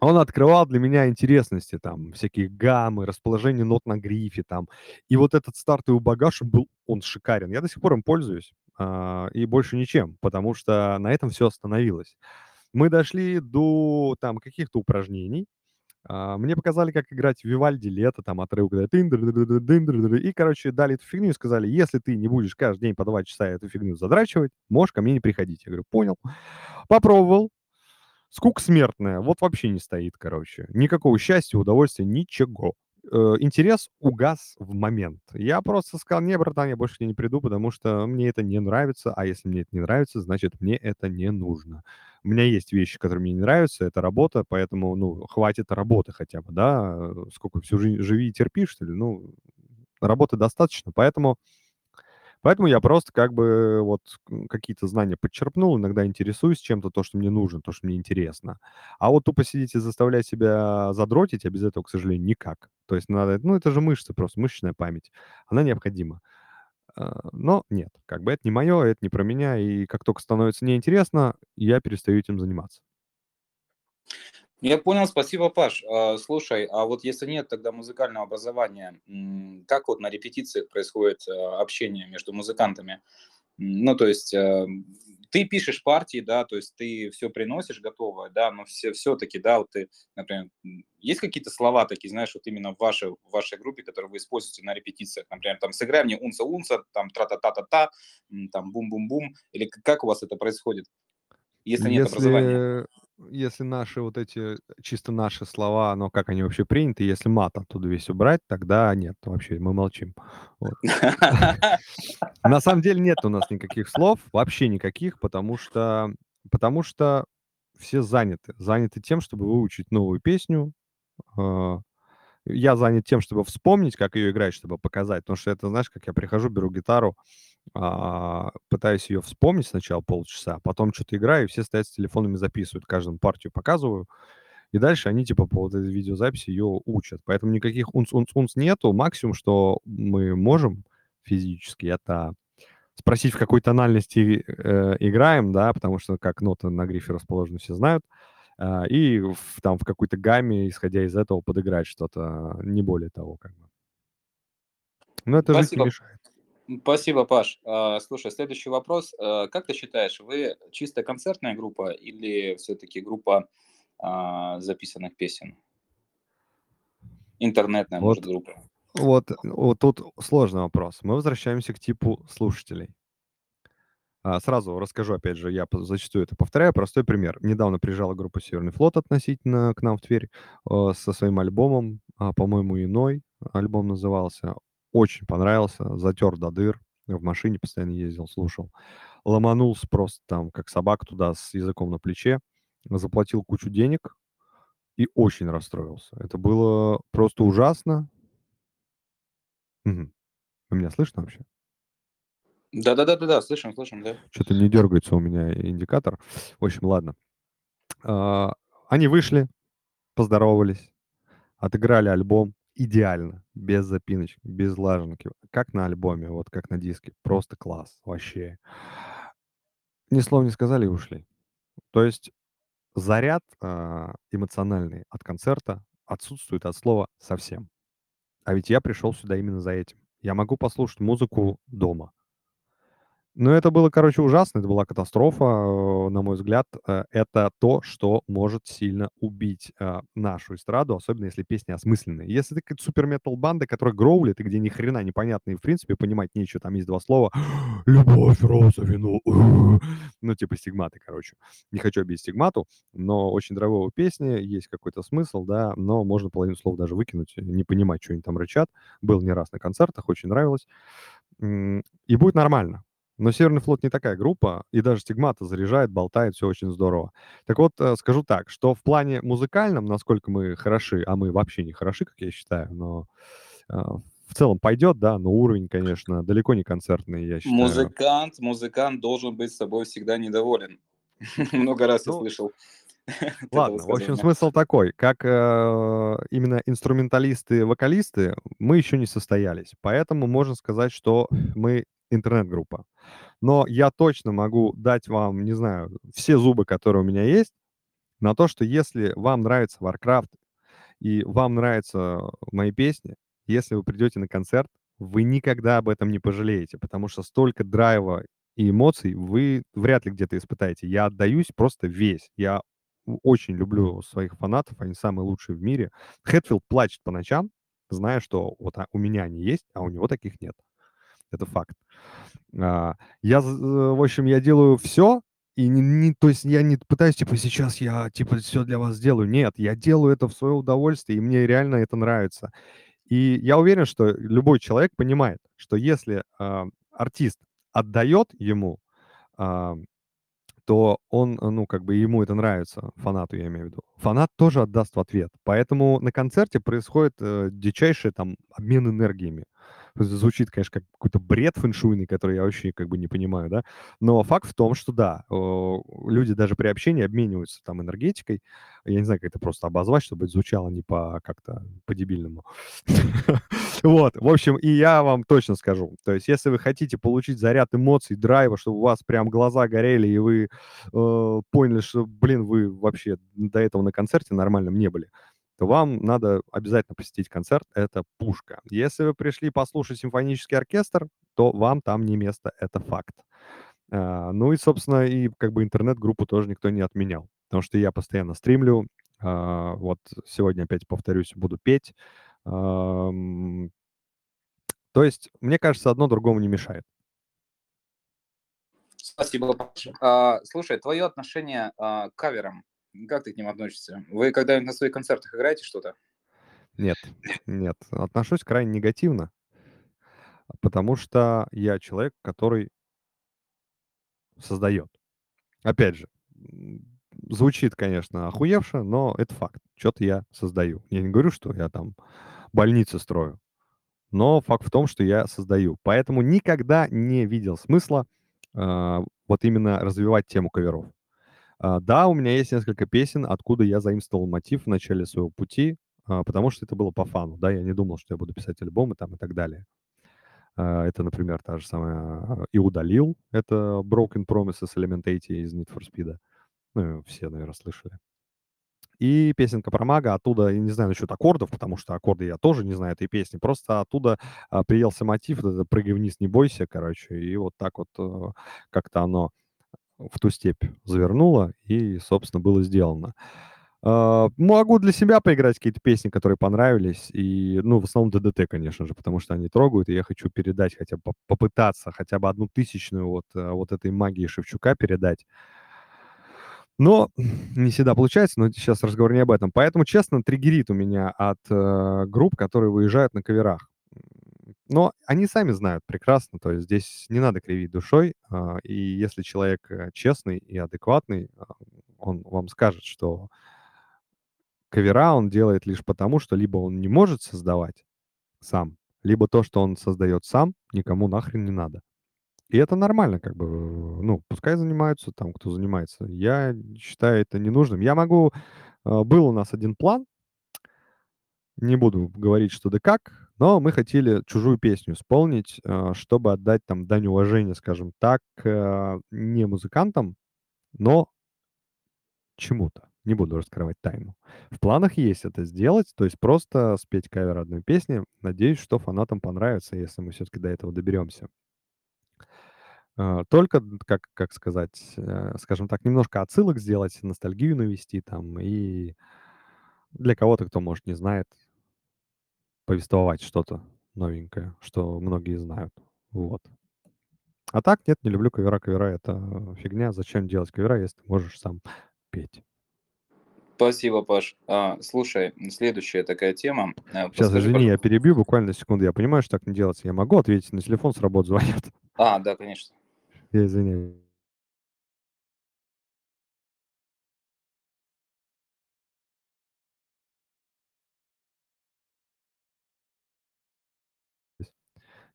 Он открывал для меня интересности, там, всякие гаммы, расположение нот на грифе, там. И вот этот стартовый багаж был, он шикарен. Я до сих пор им пользуюсь, а, и больше ничем, потому что на этом все остановилось. Мы дошли до там каких-то упражнений, А, мне показали, как играть Вивальди "Лето", там отрывок, тын-дыр-дыр-дыр, дын-дыр-дыр, и, короче, дали эту фигню и сказали: "Если ты не будешь каждый день по 2 часа эту фигню задрачивать, можешь ко мне не приходить". Я говорю: "Понял". Попробовал. Скука смертная, вот вообще не стоит, короче. Никакого счастья, удовольствия, ничего. Э, интерес угас в момент. Я просто сказал: "Не, братан, я больше не приду, потому что мне это не нравится, а если мне это не нравится, значит, мне это не нужно". У меня есть вещи, которые мне не нравятся, это работа, поэтому, ну, хватит работы хотя бы, да. Э, сколько, всю жизнь живи и терпи, что ли? Ну, работы достаточно, поэтому поэтому я просто как бы вот какие-то знания подчерпнул, иногда интересуюсь чем-то, то, что мне нужно, то, что мне интересно. А вот тупо сидеть и заставлять себя задротить, а без этого, к сожалению, никак. То есть надо, ну, это же мышцы просто, мышечная память. Она необходима. А, но нет, как бы это не мое, это не про меня, и как только становится неинтересно, я перестаю этим заниматься. Я понял, спасибо, Паш. А, слушай, а вот если нет тогда музыкального образования, как вот на репетициях происходит а, общение между музыкантами? Ну, то есть ты пишешь партии, да, то есть ты все приносишь готовое, да, но все, все-таки, да, вот ты, например, есть какие-то слова такие, знаешь, вот именно в вашей, в вашей группе, которые вы используете на репетициях, например, там, сыграй мне унца-унца, там, тра-та-та-та-та, там, бум-бум-бум, или как у вас это происходит, если нет образования? Если наши вот эти, чисто наши слова, но как они вообще приняты, если мат оттуда весь убрать, тогда нет, вообще мы молчим. На самом деле нет у нас никаких слов, вообще никаких, потому что потому что все заняты. Заняты тем, чтобы выучить новую песню. А, я занят тем, чтобы вспомнить, как ее играть, чтобы показать. Потому что это, знаешь, как я прихожу, беру гитару, а, пытаюсь ее вспомнить сначала полчаса, потом что то играю, и все стоят с телефонами записывают, каждому партию показываю, и дальше они типа по вот этой видеозаписи ее учат. Поэтому никаких унц-унц-унц нету. Максимум, что мы можем физически, это спросить, в какой тональности, э, играем, да, потому что как ноты на грифе расположены, все знают. А, и в там в какой-то гамме, исходя из этого, подыграть что-то, не более того, как бы. Но это жить Спасибо, мешает. спасибо, Паш. А, Слушай, следующий вопрос. А, Как ты считаешь, вы чисто концертная группа или все-таки группа а, записанных песен? Интернетная, может, Вот группа? вот вот тут сложный вопрос. Мы возвращаемся к типу слушателей. А, сразу расскажу, опять же, я зачастую это повторяю. Простой пример. Недавно приезжала группа "Северный флот" относительно к нам в Тверь, э, со своим альбомом, а, по-моему, "Иной" альбом назывался. Очень понравился, затер до дыр. В машине постоянно ездил, слушал. Ломанулся просто там, как собака туда с языком на плече. Заплатил кучу денег и очень расстроился. Это было просто ужасно. Вы меня слышно вообще? Да-да-да-да-да, слышим, слышим, да. что то не дергается у меня индикатор. В общем, ладно. А, они вышли, поздоровались, отыграли альбом идеально, без запиночек, без лаженки, как на альбоме, вот как на диске. Просто класс, вообще. Ни слова не сказали и ушли. То есть заряд, а, эмоциональный от концерта отсутствует от слова совсем. А ведь я пришел сюда именно за этим. Я могу послушать музыку дома. Ну, это было, короче, ужасно, это была катастрофа, э, на мой взгляд. Э, это то, что может сильно убить, а, нашу эстраду, особенно если песни осмысленные. Если это какая-то супер-метал-банда, которая гроулит, и где ни хрена непонятно, и в принципе понимать нечего, там есть 2 слова: "Любовь, роза, вино". Ну, типа стигматы, короче. Не хочу обидеть стигмату, но очень драйвовая песня, есть какой-то смысл, да, но можно половину слов даже выкинуть, не понимать, чё они там рычат. Был не раз на концертах, очень нравилось. И будет нормально. Но "Северный флот" не такая группа, и даже "Стигмата" заряжает, болтает, все очень здорово. Так вот, э, скажу так, что в плане музыкальном, насколько мы хороши, а мы вообще не хороши, как я считаю, но, а, в целом пойдет, да, но уровень, конечно, далеко не концертный, я считаю. Музыкант, музыкант должен быть собой всегда недоволен. Много раз я Ну, слышал ладно, в общем, смысл такой: как, э, именно инструменталисты, вокалисты мы еще не состоялись, поэтому можно сказать, что мы интернет-группа. Но я точно могу дать вам, не знаю, все зубы, которые у меня есть, на то, что если вам нравится "Warcraft" и вам нравятся мои песни, если вы придете на концерт, вы никогда об этом не пожалеете, потому что столько драйва и эмоций вы вряд ли где-то испытаете. Я отдаюсь просто весь. Я очень люблю своих фанатов, они самые лучшие в мире. Хэтфилд плачет по ночам, зная, что вот а, у меня они есть, а у него таких нет. Это факт. А, я, в общем, я делаю все, и не, не, то есть я не пытаюсь, типа, сейчас я, типа, все для вас сделаю. Нет, я делаю это в свое удовольствие, и мне реально это нравится. И я уверен, что любой человек понимает, что если э, артист отдает ему, э, то он, ну, как бы ему это нравится, фанату я имею в виду. Фанат тоже отдаст в ответ. Поэтому на концерте происходит э, дичайший там обмен энергиями звучит, конечно, как какой-то бред фэншуйный, который я вообще как бы не понимаю, да, но факт в том, что да, люди даже при общении обмениваются там энергетикой, я не знаю, как это просто обозвать, чтобы это звучало не по как-то по-дебильному. Вот, в общем, и я вам точно скажу, то есть если вы хотите получить заряд эмоций, драйва, чтобы у вас прям глаза горели, и вы э, поняли, что, блин, вы вообще до этого на концерте нормальном не были, то вам надо обязательно посетить концерт. Это пушка. Если вы пришли послушать симфонический оркестр, то вам там не место. Это факт. А, ну и, собственно, и как бы интернет-группу тоже никто не отменял. Потому что я постоянно стримлю. А, вот сегодня опять повторюсь, буду петь. То есть, мне кажется, одно другому не мешает. Спасибо, Паша. А, слушай, твое отношение к каверам как ты к ним относишься? Вы когда-нибудь на своих концертах играете что-то? Нет, нет. Отношусь крайне негативно, потому что я человек, который создает. Опять же, звучит, конечно, охуевше, но это факт. Что-то я создаю. Я не говорю, что я там больницы строю, но факт в том, что я создаю. Поэтому никогда не видел смысла э, вот именно развивать тему каверов. А, да, у меня есть несколько песен, откуда я заимствовал мотив в начале своего пути, а, потому что это было по фану, да, я не думал, что я буду писать альбомы там и так далее. А, это, например, та же самая «И удалил», это Broken Promises Element 80 из Need for Speed. Ну, все, наверное, слышали. И песенка про мага, оттуда, я не знаю насчет аккордов, потому что аккорды я тоже не знаю этой песни, просто оттуда приелся мотив, это «Прыгай вниз, не бойся», короче, и вот так вот как-то оно в ту степь завернула, и, собственно, было сделано. Uh, могу для себя поиграть какие-то песни, которые понравились, и, ну, в основном ДДТ, конечно же, потому что они трогают, и я хочу передать, хотя бы попытаться хотя бы одну тысячную вот, э, вот этой магии Шевчука передать. Но не всегда получается, но сейчас разговор не об этом. Поэтому, честно, триггерит у меня от э, групп, которые выезжают на каверах. Но они сами знают прекрасно, то есть здесь не надо кривить душой, а, и если человек э, честный и адекватный, а, он вам скажет, что кавера он делает лишь потому, что либо он не может создавать сам, либо то, что он создает сам, никому нахрен не надо. И это нормально, как бы, ну, пускай занимаются там, кто занимается. Я считаю это ненужным. Я могу... А, был у нас один план, не буду говорить, что да как, но мы хотели чужую песню исполнить, э, чтобы отдать там дань уважения, скажем так, э, не музыкантам, но чему-то. Не буду раскрывать тайну. В планах есть это сделать, то есть просто спеть кавер одной песни. Надеюсь, что фанатам понравится, если мы все-таки до этого доберемся. Э, только, как, как сказать, скажем так, немножко отсылок сделать, ностальгию навести там и для кого-то, кто, может, не знает, повествовать что-то новенькое, что многие знают. Вот. А так, нет, не люблю кавера. Кавера — это фигня. Зачем делать кавера, если ты можешь сам петь? Спасибо, Паш. А, слушай, следующая такая тема. Сейчас, Подскажи, извини, я перебью буквально секунду. Я понимаю, что так не делается. Я могу ответить на телефон, с работы звонят. А, да, конечно. Я извиняюсь.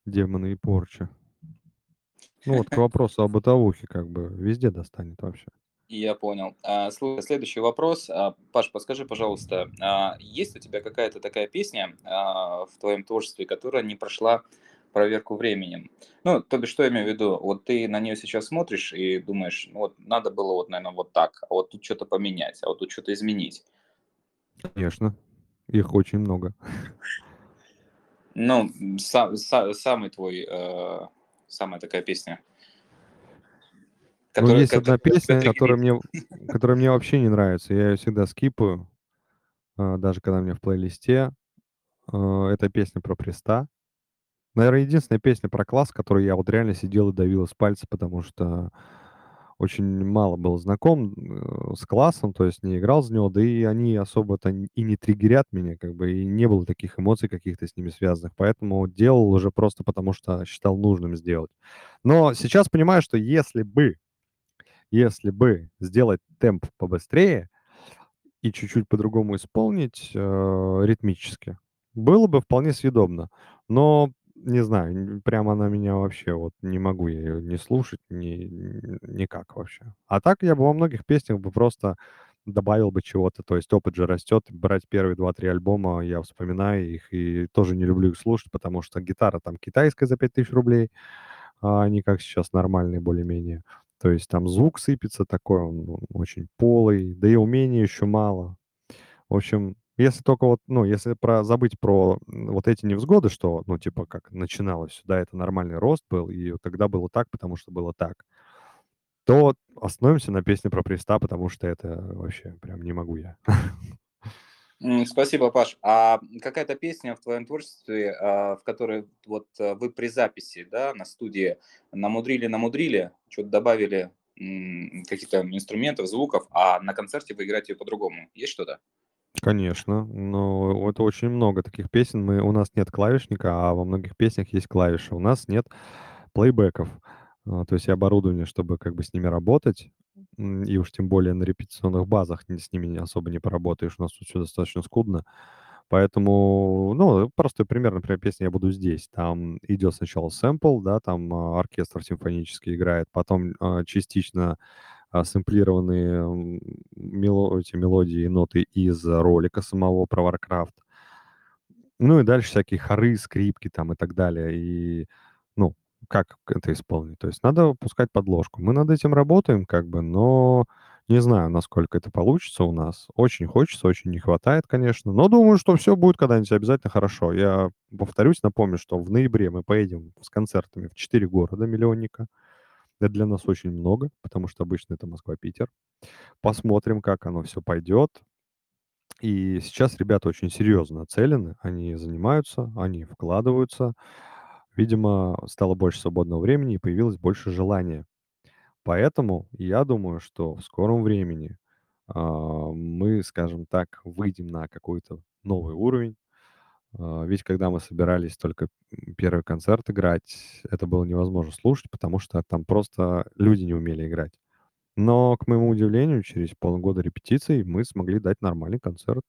Демоны и порча. Ну вот к вопросу о бытовухе, как бы везде достанет вообще. Я понял. А, слушай, следующий вопрос. А, Паш, подскажи, пожалуйста, а, есть у тебя какая-то такая песня в твоем творчестве, которая не прошла проверку временем? Ну, то бишь, что я имею в виду? Вот ты на нее сейчас смотришь и думаешь, ну, вот надо было вот, наверное, вот так, а вот тут что-то поменять, а вот тут что-то изменить. Конечно. Их очень много. Ну, сам, са, самый твой, э, самая такая песня. Ну, Которая, есть одна песня, которая мне которая мне вообще не нравится. Я её всегда скипаю, а, даже когда у меня в плейлисте. А, это песня про Преста. Наверно, единственная песня про класс, которую я вот реально сидел и давил из пальца, потому что очень мало был знаком, э, с классом, то есть не играл за него, да и они особо-то и не триггерят меня, как бы, и не было таких эмоций каких-то с ними связанных. Поэтому делал уже просто потому, что считал нужным сделать. Но сейчас понимаю, что если бы если бы сделать темп побыстрее и чуть-чуть по-другому исполнить, э, ритмически, было бы вполне съедобно. Но не знаю, н прям она меня вообще вот не могу я её ни слушать, ни никак вообще. А так я бы во многих песнях бы просто добавил бы чего-то. То есть опыт же растет. Брать первые 2-3 альбома, я вспоминаю их и тоже не люблю их слушать, потому что гитара там китайская за 5000 рублей, а не как сейчас нормальные более-менее. То есть там звук сыпется такой, он очень полый, да и умений еще мало. В общем, если только вот, ну, если про забыть про, вот эти невзгоды, что, ну, типа, как начиналось да, это нормальный рост был, и тогда было так, потому что было так, то остановимся на песне про Преста, потому что это вообще прям не могу я. Спасибо, Паш. А какая-то песня в твоем творчестве, а, в которой вот, э, вы при записи, да, на студии намудрили-намудрили, чё-то добавили, м, каких-то инструментов, звуков, а на концерте вы играете её по-другому? Есть что-то? Конечно, но это очень много таких песен. Мы у нас нет клавишника, а во многих песнях есть клавиши. У нас нет плейбеков, а, то есть и оборудования, чтобы как бы с ними работать. И уж тем более на репетиционных базах н с ними особо не поработаешь. У нас тут всё достаточно скудно. Поэтому, ну, простой пример, например, песня "Я буду здесь". Там идет сначала сэмпл, да, там, а, оркестр симфонический играет, потом, а, частично, а, сэмплированные, эти мелодии и ноты из ролика самого про "Warcraft". Ну и дальше всякие хоры, скрипки там и так далее. И, ну, как это исполнить? То есть надо пускать подложку. Мы над этим работаем как бы, но не знаю, насколько это получится у нас. Очень хочется, очень не хватает, конечно, но думаю, что всё будет когда-нибудь обязательно хорошо. Я повторюсь, напомню, что в ноябре мы поедем с концертами в 4 города-миллионника. Это для нас очень много, потому что обычно это Москва, Питер. Посмотрим, как оно всё пойдет. И сейчас ребята очень серьезно нацелены, они занимаются, они вкладываются. Видимо, стало больше свободного времени и появилось больше желания. Поэтому я думаю, что в скором времени, а, мы, скажем так, выйдем на какой-то новый уровень. А, ведь когда мы собирались только, 1 концерт играть, это было невозможно слушать, потому что там просто люди не умели играть. Но, к моему удивлению, через полгода репетиций мы смогли дать нормальный концерт,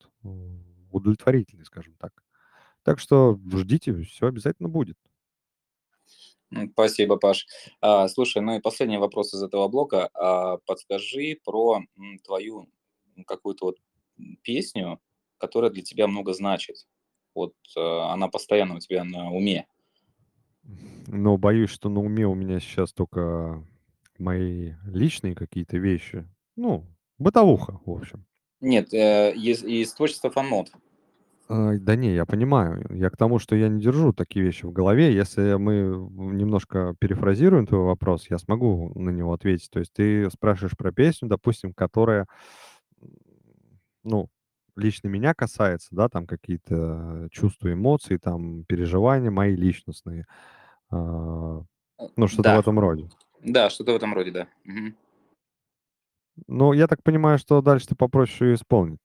удовлетворительный, скажем так. Так что ждите, всё обязательно будет. Спасибо, Паш. А, слушай, ну и последний вопрос из этого блока. А, подскажи про, твою, какую-то вот, песню, которая для тебя много значит. Вот, э, она постоянно у тебя на уме. Но боюсь, что на уме у меня сейчас тока мои личные какие-то вещи. Ну, бытовуха, в общем. Нет, э, из из творчества фанмод. Да не, я понимаю. Я к тому, что я не держу такие вещи в голове. Если мы немножко перефразируем твой вопрос, я смогу на него ответить. То есть ты спрашиваешь про песню, допустим, которая, ну, лично меня касается, да, там какие-то чувства, эмоции, там переживания мои личностные. А, Э, ну, что-то в да. этом роде. Да, что-то в этом роде, да. Мгм. Ну, я так понимаю, что дальше ты попросишь её исполнить.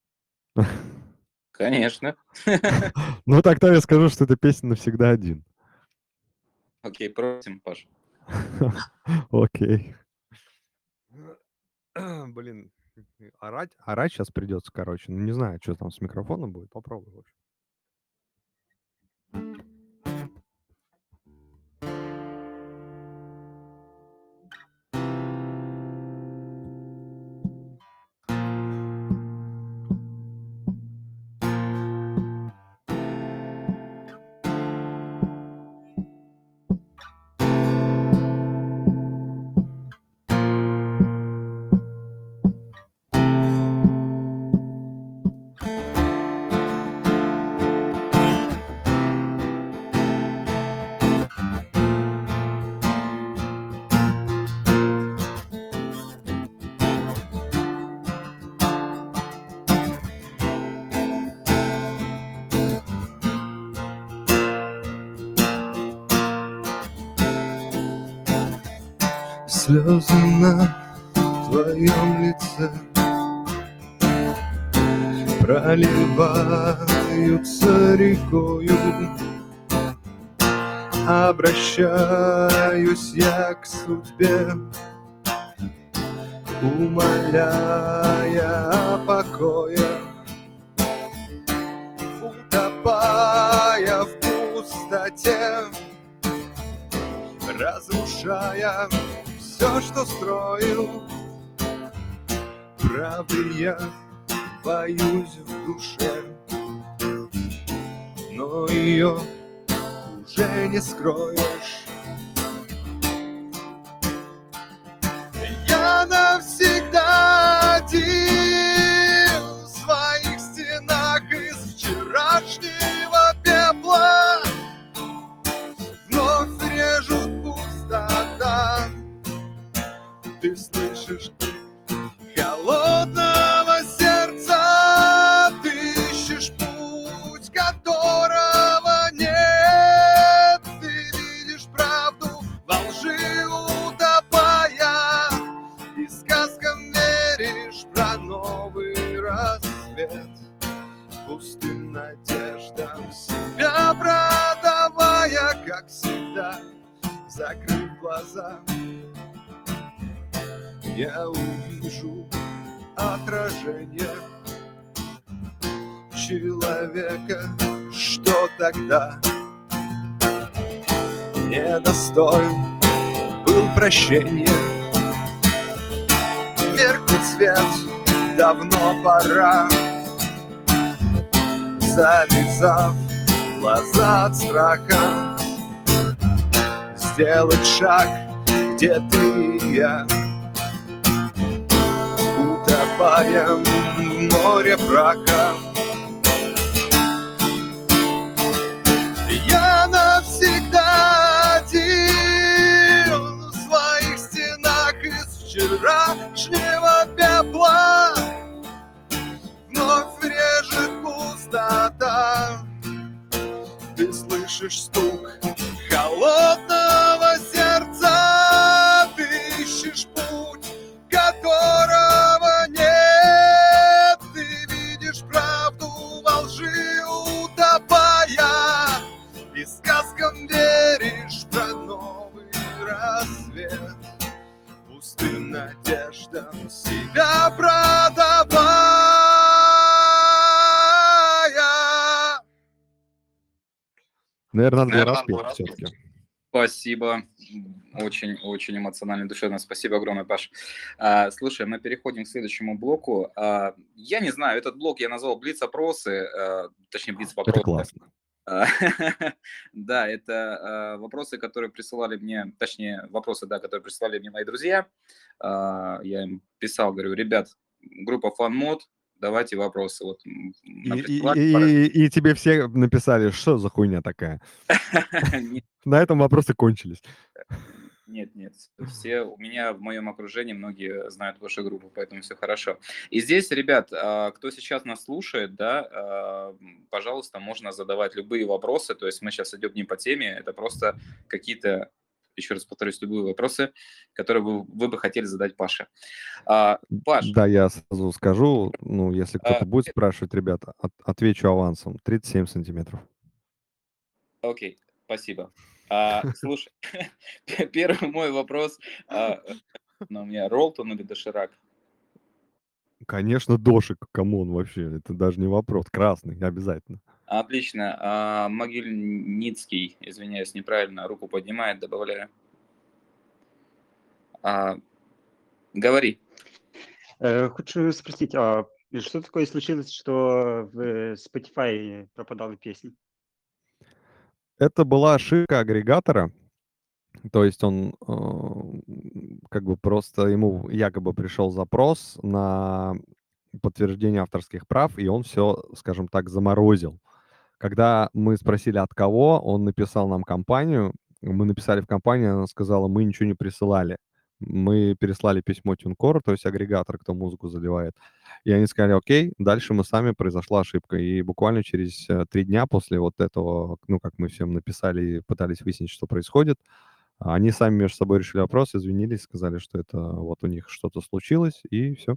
Конечно. Ну, тогда я скажу, что это песня "Навсегда один". Окей, просим, Паш. Окей. Блин, орать орать щас придётся, короче. Ну, не знаю, чё там с микрофоном будет. Попробую, в общем. Слезы на твоем лице. Проливаются рекою. Обращаюсь я к судьбе Умоляя о покое. Утопая в пустоте Разрушая все, что строил Правды я боюсь в душе Но ее уже не скроешь недостоин был прощения. Меркнет свет, давно пора, завязав глаза от страха, сделать шаг, где ты и я утопаем в море брака. Слышишь стук холодного сердца. Ты ищешь путь, которого нет. Ты видишь правду во лжи утопая. И сказкам веришь про новый рассвет. Пустым надеждам Наверное, надо было Наверно, распеть надо было все-таки. Спасибо. Очень, очень эмоционально, душевно. Спасибо огромное, Паш. А, слушай, мы переходим к следующему блоку. А, я не знаю, этот блок я назвал Блиц-опросы, а, точнее, Блиц-вопросы. Это классно. А, Да, это а, вопросы, которые присылали мне, точнее, вопросы, да, которые присылали мне мои друзья. А, Я им писал, говорю, ребят, группа FunMod, давайте вопросы. Вот И, и- и- и тебе все написали, что за хуйня такая. На этом вопросы кончились. Нет, нет, все у меня в моем окружении многие знают вашу группу, поэтому все хорошо. И здесь, ребят, а, кто сейчас нас слушает, да, а, пожалуйста, можно задавать любые вопросы. То есть мы сейчас идем не по теме, это просто какие-то, еще раз повторюсь, любые вопросы, которые вы, вы бы хотели задать Паше. А, Паш, Да, я сразу скажу, ну, если кто-то А, будет спрашивать, ребята, от- отвечу авансом. 37 сантиметров. окей, спасибо. А, слушай, первый мой вопрос, а, ну, у меня Ролтон или Доширак? Конечно, дошик, come on вообще, это даже не вопрос. Красный, обязательно. Отлично. А, Могильницкий, извиняюсь, неправильно, руку поднимает, добавляю. А, говори. Э, Хочу спросить, а что такое случилось, что в Spotify пропадала песня? Это была ошибка агрегатора. То есть он э, как бы просто ему якобы пришел запрос на подтверждение авторских прав, и он все, скажем так, заморозил. Когда мы спросили от кого, он написал нам компанию, мы написали в компанию, она сказала, мы ничего не присылали. Мы переслали письмо TuneCore, то есть агрегатор, кто музыку заливает. И они сказали, окей, дальше мы сами, произошла ошибка. И буквально через э, три дня после вот этого, ну, как мы всем написали и пытались выяснить, что происходит, Они сами между собой решили вопрос, извинились, сказали, что это вот у них что-то случилось, и все.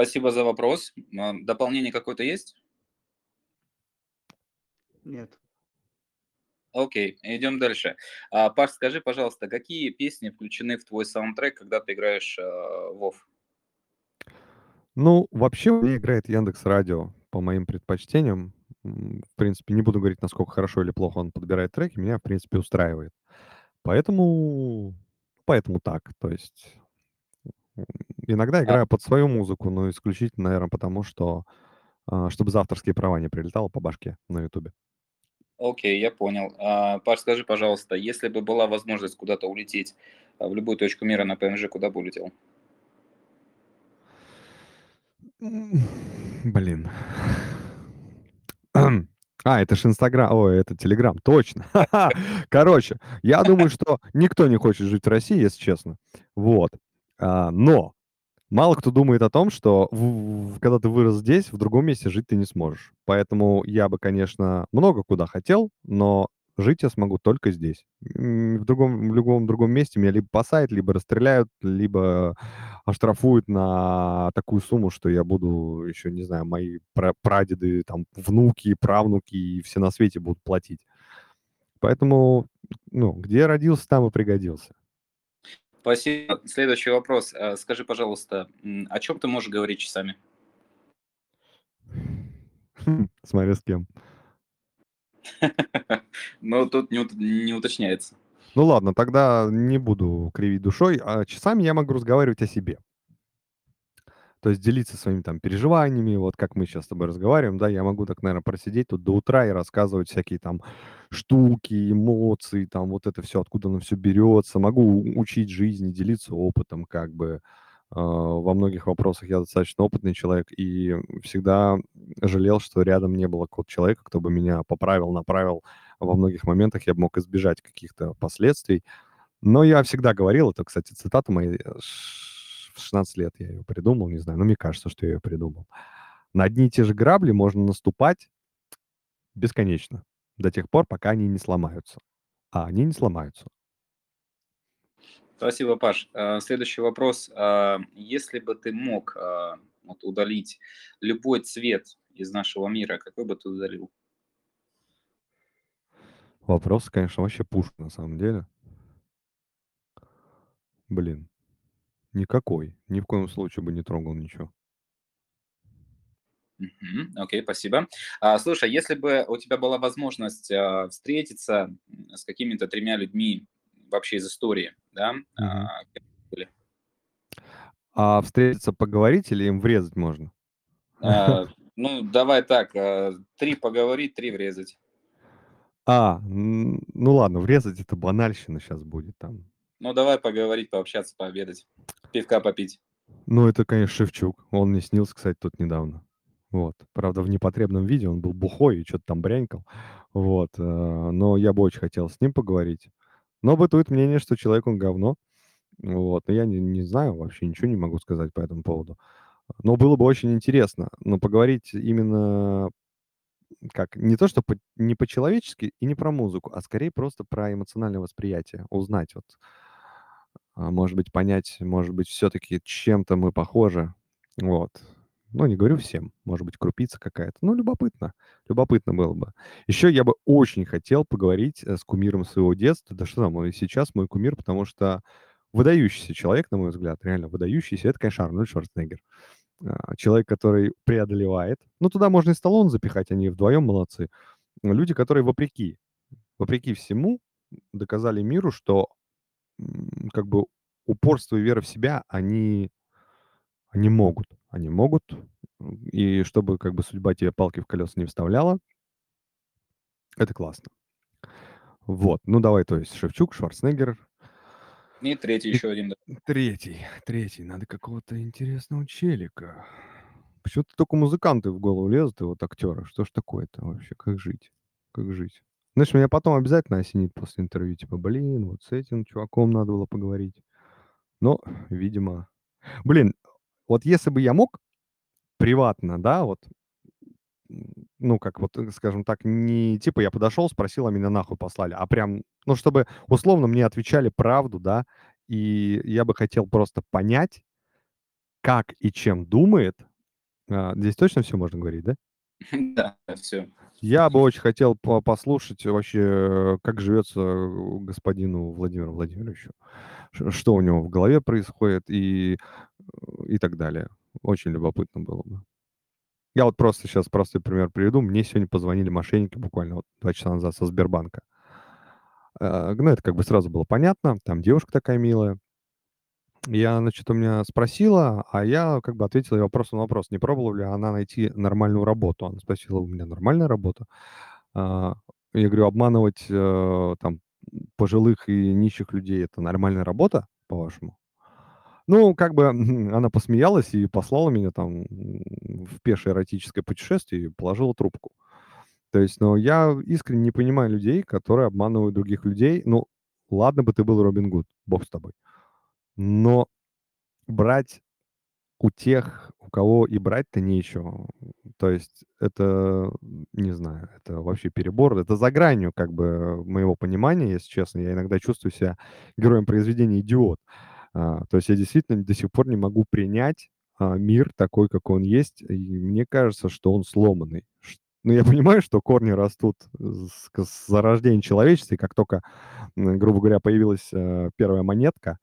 Спасибо за вопрос. А, Дополнение какое-то есть? Нет. Окей, идем дальше. А, Паш, скажи, пожалуйста, какие песни включены в твой саундтрек, когда ты играешь э, WoW? Ну, вообще меня играет Яндекс Радио по моим предпочтениям. В принципе, не буду говорить, насколько хорошо или плохо он подбирает треки, меня, в принципе, устраивает. Поэтому, поэтому так. То есть иногда А, играю под свою музыку, но исключительно, наверное, потому что, а, чтобы за авторские права не прилетало по башке на Ютубе. Окей, я понял. А, Паш, скажи, пожалуйста, если бы была возможность куда-то улететь а, в любую точку мира на ПМЖ, куда бы улетел? М, Блин. А, это ж Инстаграм, ой, это Телеграм, точно. Короче, я думаю, что никто не хочет жить в России, если честно. Вот. А, но мало кто думает о том, что в- в- когда ты вырос здесь, в другом месте жить ты не сможешь. Поэтому я бы, конечно, много куда хотел, но жить я смогу только здесь. В другом, в любом другом месте меня либо посадят, либо расстреляют, либо оштрафуют на такую сумму, что я буду еще, не знаю, мои пра- прадеды, там, внуки, правнуки и все на свете будут платить. Поэтому, ну, где родился, там и пригодился. Спасибо. Следующий вопрос. А, Скажи, пожалуйста, о чем ты можешь говорить часами? Смотря с кем. Ну, тут не не уточняется. Ну ладно, тогда не буду кривить душой, а часами я могу разговаривать о себе. То есть делиться своими там переживаниями, вот как мы сейчас с тобой разговариваем, да, я могу так, наверное, просидеть тут до утра и рассказывать всякие там штуки, эмоции, там вот это все, откуда оно все берется. Могу учить жизни, делиться опытом, как бы. А, Во многих вопросах я достаточно опытный человек и всегда жалел, что рядом не было какого-то человека, кто бы меня поправил, направил. Во многих моментах я бы мог избежать каких-то последствий. Но я всегда говорил, это, кстати, цитата моя, э, в 16 лет я ее придумал, не знаю, но мне кажется, что я ее придумал. На одни и те же грабли можно наступать бесконечно, до тех пор, пока они не сломаются. А они не сломаются. Спасибо, Паш. А, Следующий вопрос. А, Если бы ты мог а, вот, удалить любой цвет из нашего мира, какой бы ты удалил? Вопрос, конечно, вообще пушка на самом деле. Блин, никакой. Ни в коем случае бы не трогал ничего. Окей, спасибо. А, Слушай, если бы у тебя была возможность а, встретиться с какими-то тремя людьми вообще из истории, да, а? А встретиться, поговорить или им врезать можно? А, Ну, давай так, а, три поговорить, три врезать. А, ну ладно, врезать это банальщина сейчас будет там. Ну, давай поговорить, пообщаться, пообедать, пивка попить. Ну, это, конечно, Шевчук. Он мне снился, кстати, тут недавно. Вот. Правда, в непотребном виде. Он был бухой и что-то там брянькал. Вот. э, Но я бы очень хотел с ним поговорить. Но бытует мнение, что человек, он говно. Вот. Но я не, не знаю, вообще ничего не могу сказать по этому поводу. Но было бы очень интересно. Но поговорить именно как не то, что по- не по-человечески и не про музыку, а скорее просто про эмоциональное восприятие. Узнать вот а, может быть, понять, может быть, все-таки чем-то мы похожи. Вот. Ну, не говорю всем, может быть, крупица какая-то. Ну, любопытно. Любопытно было бы. Еще я бы очень хотел поговорить э, с кумиром своего детства. Да что там, сейчас мой кумир, потому что выдающийся человек, на мой взгляд, реально выдающийся, это, конечно, Арнольд Шварценеггер. А, Человек, который преодолевает. Ну, туда можно и Сталлоне запихать, они вдвоем молодцы. Люди, которые вопреки, вопреки всему доказали миру, что как бы упорство и вера в себя, они, они могут. Они могут. И чтобы как бы судьба тебе палки в колеса не вставляла, это классно. Вот. Ну, давай, то есть Шевчук, Шварценеггер. И третий И еще один. да. третий, третий. Надо какого-то интересного челика. Почему-то только музыканты в голову лезут, и вот актеры. Что ж такое-то вообще? Как жить? Как жить? Знаешь, меня потом обязательно осенит после интервью. Типа, блин, вот с этим чуваком надо было поговорить. Но, видимо... Блин, вот если бы я мог приватно, да, вот ну, как вот, э, скажем так, не типа я подошел, спросил, а меня нахуй послали, а прям, ну, чтобы условно мне отвечали правду, да, и я бы хотел просто понять, как и чем думает. А, здесь точно все можно говорить, да? Да, все. Я бы очень хотел по послушать вообще, как живется господину Владимиру Владимировичу, что у него в голове происходит и и так далее. Очень любопытно было бы. Я вот просто сейчас простой пример приведу. Мне сегодня позвонили мошенники буквально вот 2 часа назад со Сбербанка. Э, ну, это как бы сразу было понятно. Там девушка такая милая. Я, значит, у меня спросила, а я как бы ответил ей вопрос на вопрос, не пробовала ли она найти нормальную работу. Она спросила, у меня нормальная работа? А, я говорю, обманывать э, там пожилых и нищих людей– это нормальная работа, по-вашему? Ну, как бы она посмеялась и послала меня там в пешее эротическое путешествие и положила трубку. То есть, ну, я искренне не понимаю людей, которые обманывают других людей. Ну, ладно бы ты был Робин Гуд, бог с тобой. Но брать у тех, у кого и брать-то нечего, то есть это, не знаю, это вообще перебор, это за гранью как бы моего понимания, если честно. Я иногда чувствую себя героем произведения «Идиот». А, то есть я действительно до сих пор не могу принять а, мир такой, как он есть, и мне кажется, что он сломанный. Ш- Ну, я понимаю, что корни растут с, зарождения человечества, и как только, грубо говоря, появилась э, первая монетка,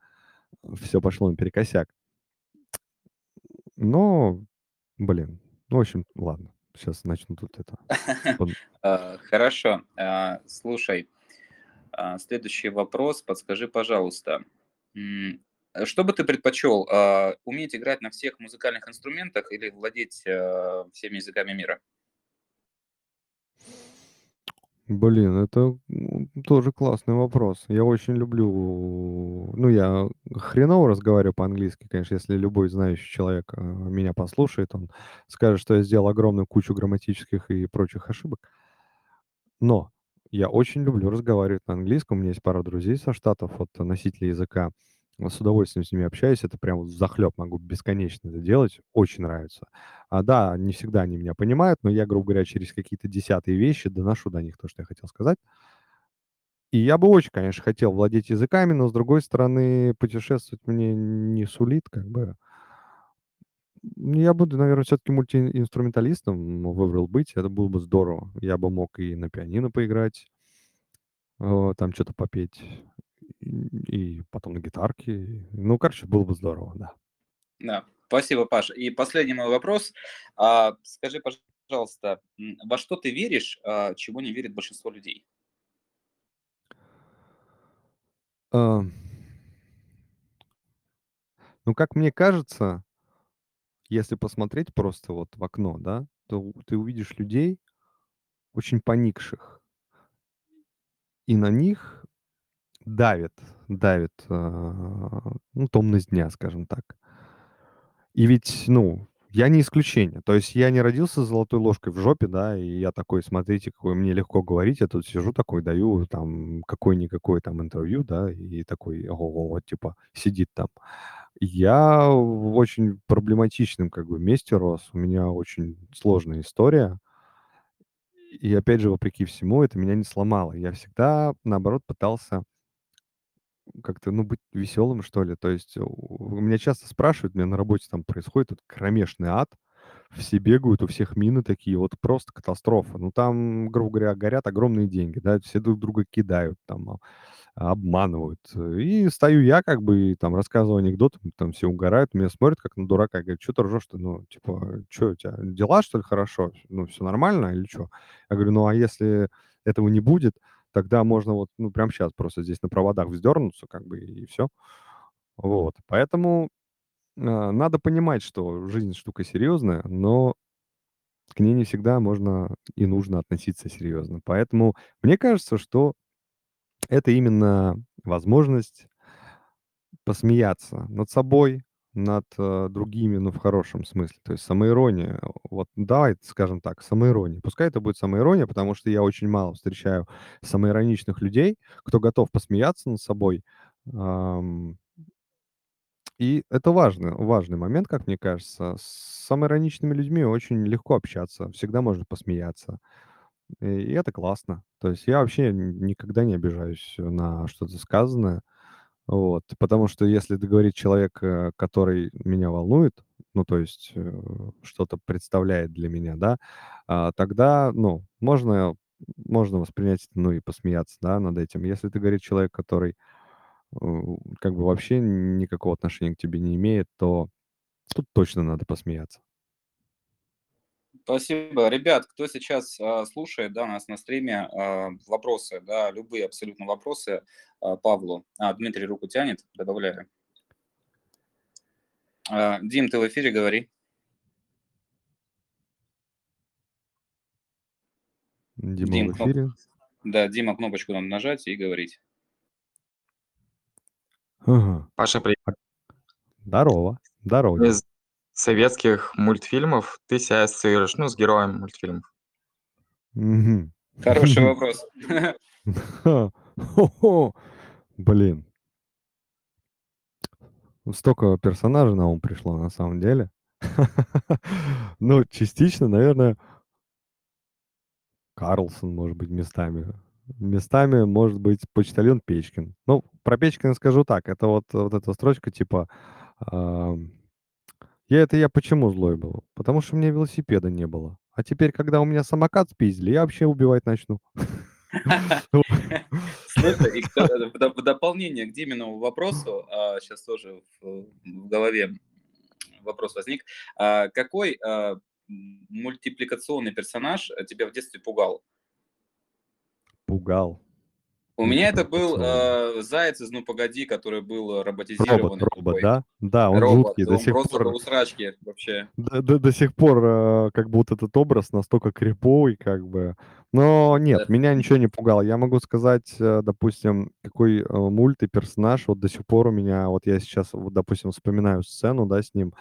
все пошло наперекосяк. Но, блин, ну, в общем, ладно. Сейчас начну тут это. А, Хорошо. А, Слушай, а, следующий вопрос. Подскажи, пожалуйста, э, что бы ты предпочел, уметь играть на всех музыкальных инструментах или владеть а, всеми языками мира? Блин, это тоже классный вопрос. Я очень люблю... Ну, я хреново разговариваю по-английски, конечно, если любой знающий человек э, меня послушает, он скажет, что я сделал огромную кучу грамматических и прочих ошибок. Но я очень люблю разговаривать на английском. У меня есть пара друзей со Штатов, вот носители языка. С удовольствием с ними общаюсь. Это прям захлеб могу бесконечно это делать. Очень нравится. А, да, не всегда они меня понимают, но я, грубо говоря, через какие-то десятые вещи доношу до них то, что я хотел сказать. И я бы очень, конечно, хотел владеть языками, но, с другой стороны, путешествовать мне не сулит, как бы. Ну, Я буду, наверное, все-таки мультиинструменталистом выбрал быть. Это было бы здорово. Я бы мог и на пианино поиграть, э, там что-то попеть, и потом на гитарке. Ну, короче, было бы здорово, да. Да, спасибо, Паша. И последний мой вопрос. А, Скажи, пожалуйста, во что ты веришь, а, чего не верит большинство людей? А, Ну, как мне кажется, если посмотреть просто вот в окно, да, то ты увидишь людей очень поникших, и на них давит, давит, а, ну, томность дня, скажем так. И ведь, ну, я не исключение. То есть я не родился с золотой ложкой в жопе, да, и я такой, смотрите, какой мне легко говорить, я тут сижу такой, даю там какое-никакое там интервью, да, и такой, ого, вот типа сидит там. Я в очень проблематичном как бы месте рос, у меня очень сложная история, и опять же, вопреки всему, это меня не сломало. Я всегда, наоборот, пытался как-то, ну, быть веселым, что ли. То есть у меня часто спрашивают, у меня на работе там происходит вот кромешный ад, все бегают, у всех мины такие, вот просто катастрофа. Ну, там, грубо говоря, горят огромные деньги, да, все друг друга кидают, там, а, обманывают. И стою я, как бы, и там рассказываю анекдоты, там все угорают, меня смотрят как на дурака, говорят, что ты ржешь-то, ну, типа, что у тебя, дела, что ли, хорошо? Ну, все нормально или что? Я говорю, ну, а если этого не будет, тогда можно вот, ну, прямо сейчас просто здесь на проводах вздернуться, как бы, и все. Вот. Поэтому а, надо понимать, что жизнь штука серьезная, но к ней не всегда можно и нужно относиться серьезно. Поэтому мне кажется, что это именно возможность посмеяться над собой, над э, другими, ну, в хорошем смысле. То есть самоирония. Вот давай скажем так, самоирония. Пускай это будет самоирония, потому что я очень мало встречаю самоироничных людей, кто готов посмеяться над собой, И это важный важный момент, как мне кажется. С самоироничными людьми очень легко общаться, всегда можно посмеяться. И это классно. То есть я вообще никогда не обижаюсь на что-то сказанное. Вот. Потому что если это говорит человек, э, который меня волнует, ну, то есть, э, что-то представляет для меня, да, а, тогда, ну, можно можно воспринять ну, и посмеяться, да, над этим. Если это говорит человек, который, э, как бы вообще никакого отношения к тебе не имеет, то тут точно надо посмеяться. Спасибо. Ребят, кто сейчас а, слушает да, нас на стриме, а, вопросы, да, любые абсолютно вопросы а, Павлу. А, Дмитрий руку тянет, добавляю. А, Дим, ты в эфире, говори. Дима Дим, в кноп- эфире. Да, Дима, кнопочку надо нажать и говорить. Ага. Паша, привет. Здорово. Здорово, Дим. Советских мультфильмов ты себя ассоциируешь, ну, с героем мультфильмов. Мгм. Хороший вопрос. Хо-хо. Блин. Столько персонажей на ум пришло на самом деле. Ну, частично, наверное Карлсон, может быть, местами. Местами, может быть, почтальон Печкин. Ну, про Печкина скажу так. Это вот вот эта строчка типа, ам: "Я это я почему злой был? Потому что у меня велосипеда не было. А теперь, когда у меня самокат спиздили, я вообще убивать начну". Слушай, э, в доп- в дополнение к Диминому вопросу, сейчас тоже в голове вопрос возник. А Какой а, мультипликационный персонаж э, тебя в детстве пугал? Пугал. У меня это был э, заяц из «Ну, погоди», который был Робот, роботизированный робот, такой. да? Да, он Робот, жуткий. До он сих просто пор до усрачки вообще. до до до сих пор, э, как бы вот этот образ настолько криповый, как бы. Но Да. нет, меня ничего не пугало. Я могу сказать, э, допустим, какой, э, мульт и персонаж вот до сих пор у меня, вот я сейчас, вот, допустим, вспоминаю сцену, да, с ним,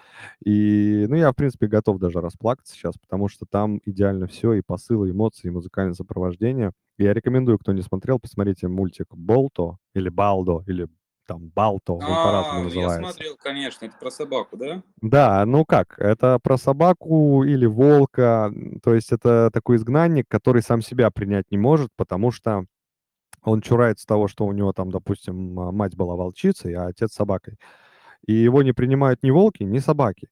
и, ну, я, в принципе, готов даже расплакаться сейчас, потому что там идеально все и посыл, и эмоции, и музыкальное сопровождение. Я рекомендую, кто не смотрел, посмотрите мультик "Болто" или "Балдо", или там "Балто", он по-разному А, я называется. смотрел, конечно, это про собаку, да? Да, ну как, это про собаку или волка. То есть это такой изгнанник, который сам себя принять не может, потому что он чурается того, что у него там, допустим, а, мать была волчицей, а отец собакой. И его не принимают ни волки, ни собаки.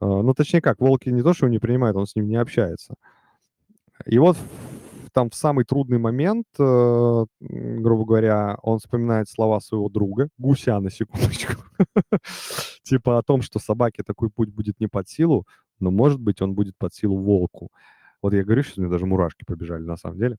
Э, Ну, точнее как, волки не то, что его не принимают, он с ним не общается. И вот там в самый трудный момент, э, грубо говоря, он вспоминает слова своего друга, гуся на секундочку, типа о том, что собаке такой путь будет не под силу, но, может быть, он будет под силу волку. Вот я говорю, сейчас меня даже мурашки побежали на самом деле.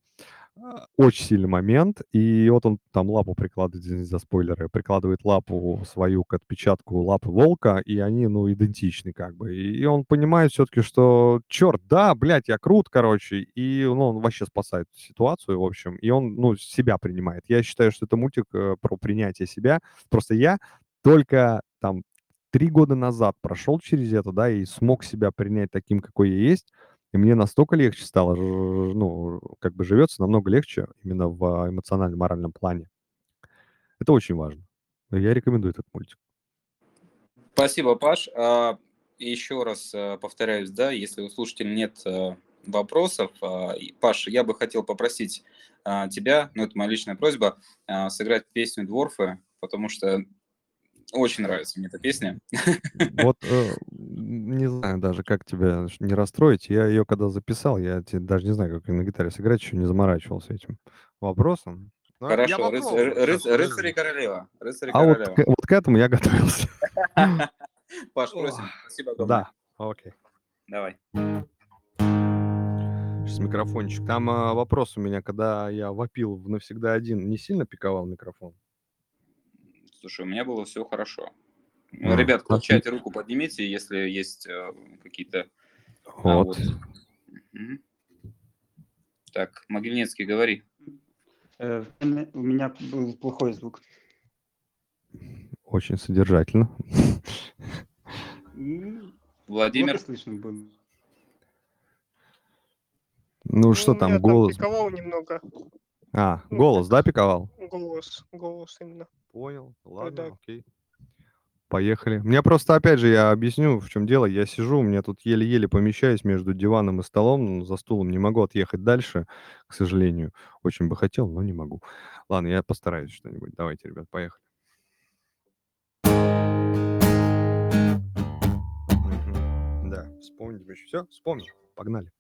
А, Очень сильный момент, и вот он там лапу прикладывает, извините за спойлеры, прикладывает лапу свою к отпечатку лапы волка, и они, ну, идентичны как бы. И он понимает все-таки, что, черт, да, блядь, я крут, короче, и, ну, он вообще спасает ситуацию, в общем, и он, ну, себя принимает. Я считаю, что это мультик э, про принятие себя. Просто я только там три года назад прошел через это, да, и смог себя принять таким, какой я есть, и мне настолько легче стало, ну, как бы живется намного легче именно в а, эмоционально-моральном плане. Это очень важно. Я рекомендую этот мультик. Спасибо, Паш. А, Еще раз а, повторяюсь, да, если у слушателей нет а, вопросов, а, Паш, я бы хотел попросить а, тебя, ну, это моя личная просьба, сыграть песню «Дворфы», потому что очень нравится мне эта песня. Вот э, не знаю даже, как тебя не расстроить. Я ее когда записал, я те- даже не знаю, как на гитаре сыграть, еще не заморачивался этим вопросом. Но Хорошо, ры- Сейчас, рыц- рыцарь и королева. Рыцарь и А вот королева. к, вот к этому я готовился. Паш, просим. Спасибо огромное. Да, окей. Давай. Сейчас микрофончик. Там а, вопрос у меня, когда я вопил в навсегда один, не сильно пиковал микрофон? Слушай, у меня было все хорошо. А, Ребят, кто в отлично. чате руку поднимите, если есть э, какие-то... А, Вот. вот. Мгм. Так, Могильницкий, говори. Э, У меня- был плохой звук. Очень содержательно. Владимир. Слышно было. Ну что там, голос? пиковал немного. А, ну, голос, да, пиковал? Голос, голос именно. Понял, ладно, да. окей. Поехали. Меня просто, опять же, я объясню, в чем дело. Я сижу, у меня тут еле-еле помещаюсь между диваном и столом, но за стулом не могу отъехать дальше, к сожалению. Очень бы хотел, но не могу. Ладно, я постараюсь что-нибудь. Давайте, ребят, поехали. Да, вспомнить еще. Все, вспомнил. Погнали.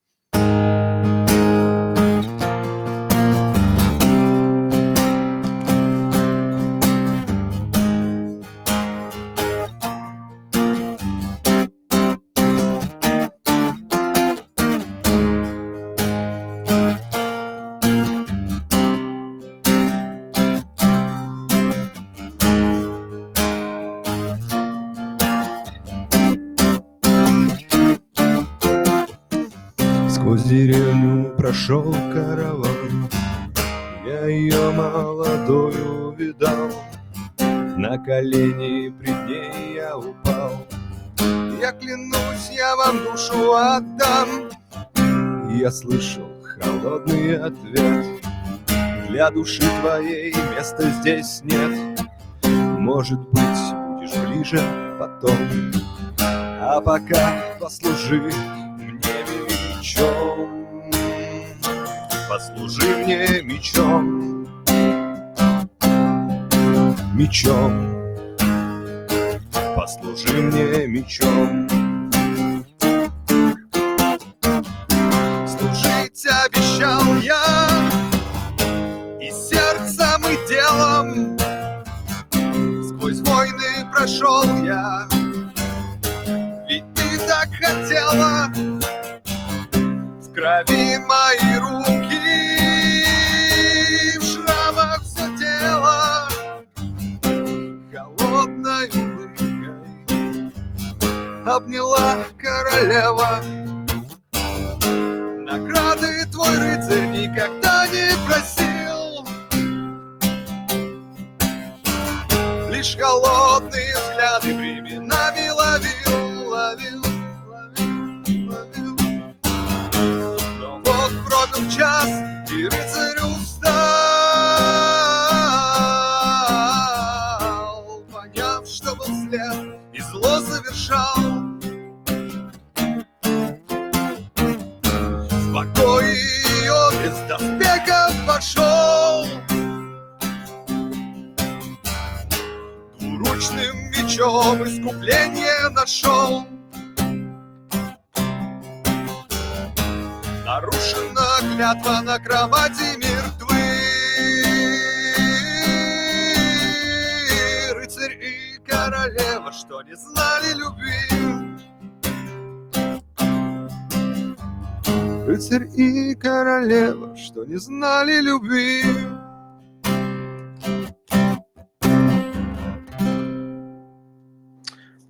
Я ее молодую видал На колени пред ней я упал. Я клянусь, я вам душу отдам. Я слышал холодный ответ. Для души твоей места здесь нет. Может быть, будешь ближе потом. А пока послужи мне мечом Послужи мне мечом. Мечом. Послужи мне мечом. Служить обещал я И сердцем, и делом Сквозь войны прошел я Ведь ты так хотела. Крови мои руки, обняла королева. Награды твой рыцарь никогда не просил, лишь холодные взгляды временами ловил, ловил, ловил, ловил. Но вот пробил час, и рыцарь устал, поняв, что был след, и зло совершал. Мечом искупление нашел. Нарушена клятва на кровати мертвы. Рыцарь и королева, что не знали любви. Рыцарь и королева, что не знали любви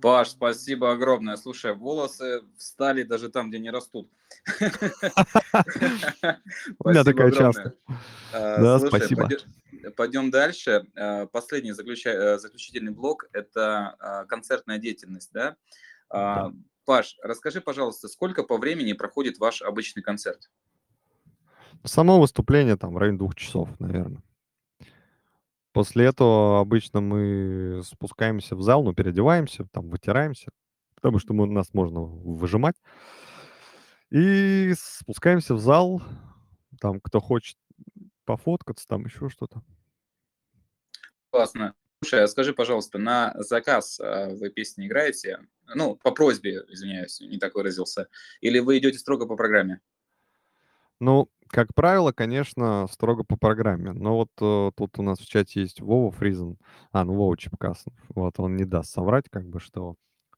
Паш, спасибо огромное. Слушай, волосы встали даже там, где не растут. У меня такая часто. А, Да, спасибо. пойдем- дальше. А, Последний э, заключительный блок – это концертная деятельность, да? Паш, расскажи, пожалуйста, сколько по времени проходит ваш обычный концерт? Само выступление там в районе двух часов, наверное. После этого обычно мы спускаемся в зал, ну, переодеваемся, там, вытираемся, потому что мы, нас можно выжимать. И спускаемся в зал, там, кто хочет пофоткаться, там еще что-то. Классно. Слушай, а скажи, пожалуйста, на заказ а, вы песни играете? Ну, по просьбе, извиняюсь, не так выразился. Или вы идете строго по программе? Ну, как правило, конечно, строго по программе. Но вот э, тут у нас в чате есть Вова Фризен, а, ну, Вова Чепкасов. Вот, он не даст соврать, как бы, что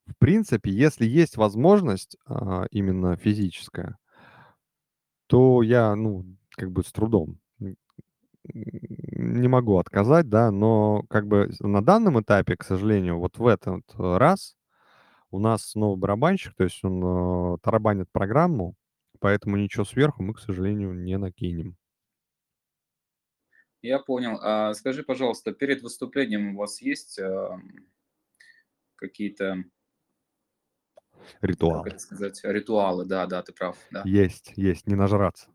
в принципе, если есть возможность а, именно физическая, то я, ну, как бы с трудом не могу отказать, да, но как бы на данном этапе, к сожалению, вот в этот раз у нас новый барабанщик, то есть он э, тарабанит программу, поэтому ничего сверху мы, к сожалению, не накинем. Я понял. А скажи, пожалуйста, перед выступлением у вас есть ам, какие-то, как Ритуал. это сказать, ритуалы? Да, да, ты прав. Да. Есть, есть, не нажраться.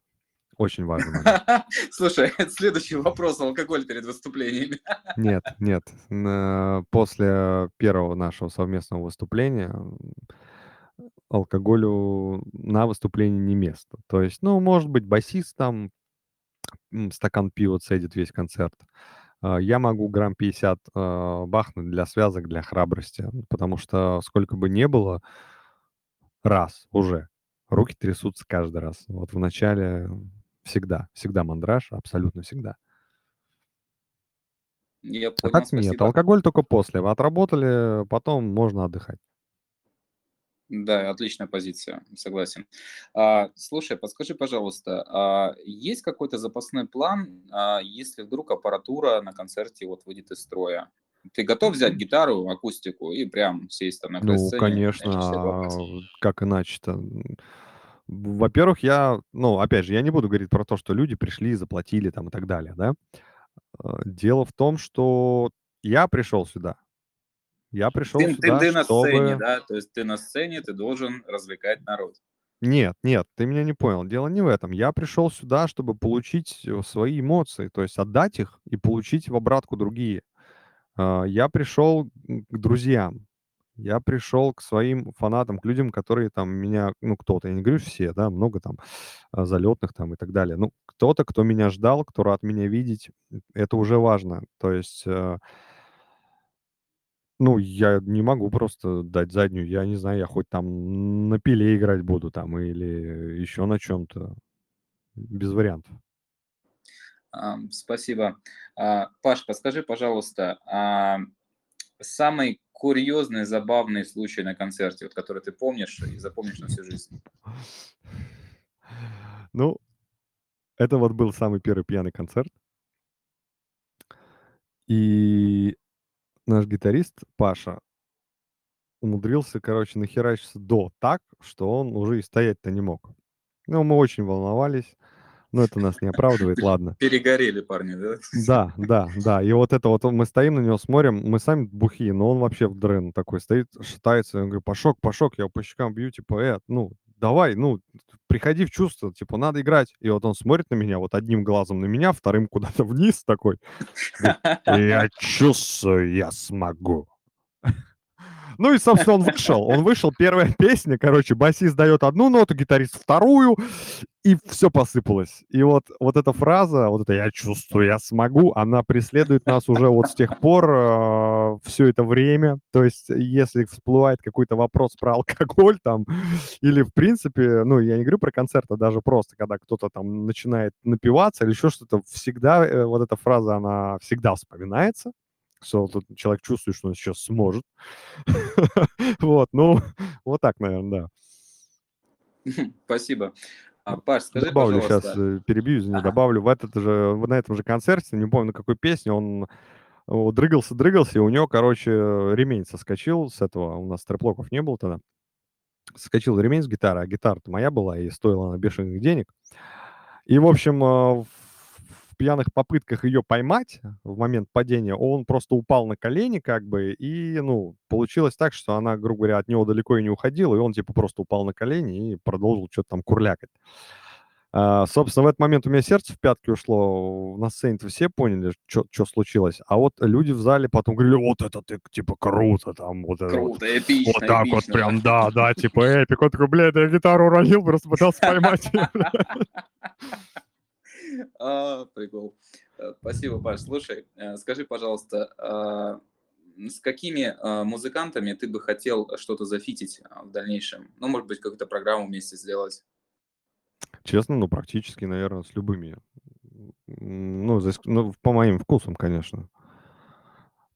Очень момент. Слушай, следующий вопрос. Алкоголь перед выступлениями. Нет, нет. На- После первого нашего совместного выступления алкоголю на выступлении не место. То есть, ну, может быть, басист там м, стакан пива цедит весь концерт. А, Я могу грамм 50 а, бахнуть для связок, для храбрости, потому что сколько бы не было, раз уже, руки трясутся каждый раз. Вот в начале всегда, всегда мандраж, абсолютно всегда. Я А понял, так нет, спасибо. алкоголь только после. Вы отработали, потом можно отдыхать. Да, отличная позиция, согласен. А, слушай, подскажи, пожалуйста, а есть какой-то запасной план, а, если вдруг аппаратура на концерте вот выйдет из строя? Ты готов взять гитару, акустику и прям сесть там на Ну, сцене, конечно, а как иначе-то? М, Во-первых, я, ну, опять же, я не буду говорить про то, что люди пришли, заплатили там и так далее, да. А, Дело в том, что я пришел сюда. Я пришел Ты, ты, сюда, ты на сцене, да? То есть ты на сцене, ты должен развлекать народ. Нет, нет, ты меня не понял. Дело не в этом. Я пришел сюда, чтобы получить э, свои эмоции, то есть отдать их и получить в обратку другие. А, Я пришел к друзьям, я пришел к своим фанатам, к людям, которые там меня, ну, кто-то, я не говорю все, да, много там а, залетных там и так далее. Ну, кто-то, кто меня ждал, кто рад меня видеть, это уже важно. То есть, э, ну, я не могу просто дать заднюю, я не знаю, я хоть там на пиле играть буду там или еще на чем-то, без вариантов. Спасибо. А, Паш, подскажи, пожалуйста, а, самый курьезный, забавный случай на концерте, вот, который ты помнишь и запомнишь на всю жизнь? Ну, это вот был самый первый пьяный концерт. И наш гитарист Паша умудрился, короче, нахерачиться до так, что он уже и стоять-то не мог. Ну, мы очень волновались, но это нас не оправдывает, ладно. Перегорели парни, да? Да, да, да. И вот это вот он- мы стоим на него, смотрим, мы сами бухие, но он вообще в дрын такой стоит, шатается. Я говорю, Пашок, Пашок, я его по щекам бью, типа, э, ну, давай, ну, приходи в чувство, типа, надо играть. И вот он смотрит на меня, вот одним глазом на меня, вторым куда-то вниз такой. Я чувствую, я смогу. Ну и, собственно, он вышел. Он вышел, первая песня, короче, басист дает одну ноту, гитарист вторую, и все посыпалось. И вот, вот эта фраза, вот это «я чувствую, я смогу», она преследует нас уже вот с тех пор все это время. То есть если всплывает какой-то вопрос про алкоголь там, или в принципе, ну, я не говорю про концерт, а даже просто, когда кто-то там начинает напиваться или еще что-то, всегда э, вот эта фраза, она всегда вспоминается что тут человек чувствует, что он сейчас сможет. Вот, ну, вот так, наверное, да. Спасибо. А, Паш, скажи, Добавлю сейчас, пожалуйста, перебью, извини, Ага. добавлю, в этот же, на этом же концерте, не помню, на какой песне, он дрыгался, дрыгался, и у него, короче, ремень соскочил с этого, у нас стреплоков не было тогда, соскочил ремень с гитары, а гитара-то моя была, и стоила она бешеных денег. И, в общем, э, в в пьяных попытках ее поймать в момент падения, он просто упал на колени, как бы, и, ну, получилось так, что она, грубо говоря, от него далеко и не уходила, и он, типа, просто упал на колени и продолжил что-то там курлякать. А, собственно, в этот момент у меня сердце в пятки ушло. На сцене-то все поняли, что случилось. А вот люди в зале потом говорили, вот это ты, типа, круто, там, вот это вот. круто, эпично, Вот так вот эпично, прям, да, да, типа эпик. Он такой, блядь, я гитару уронил, просто пытался поймать. её». А, прикол. Э, Спасибо, Паш. Слушай, э, скажи, пожалуйста, а, с какими а, музыкантами ты бы хотел что-то зафитить а, в дальнейшем? Ну, может быть, какую-то программу вместе сделать? Честно, ну, практически, наверное, с любыми. Ну, за ну, по моим вкусам, конечно.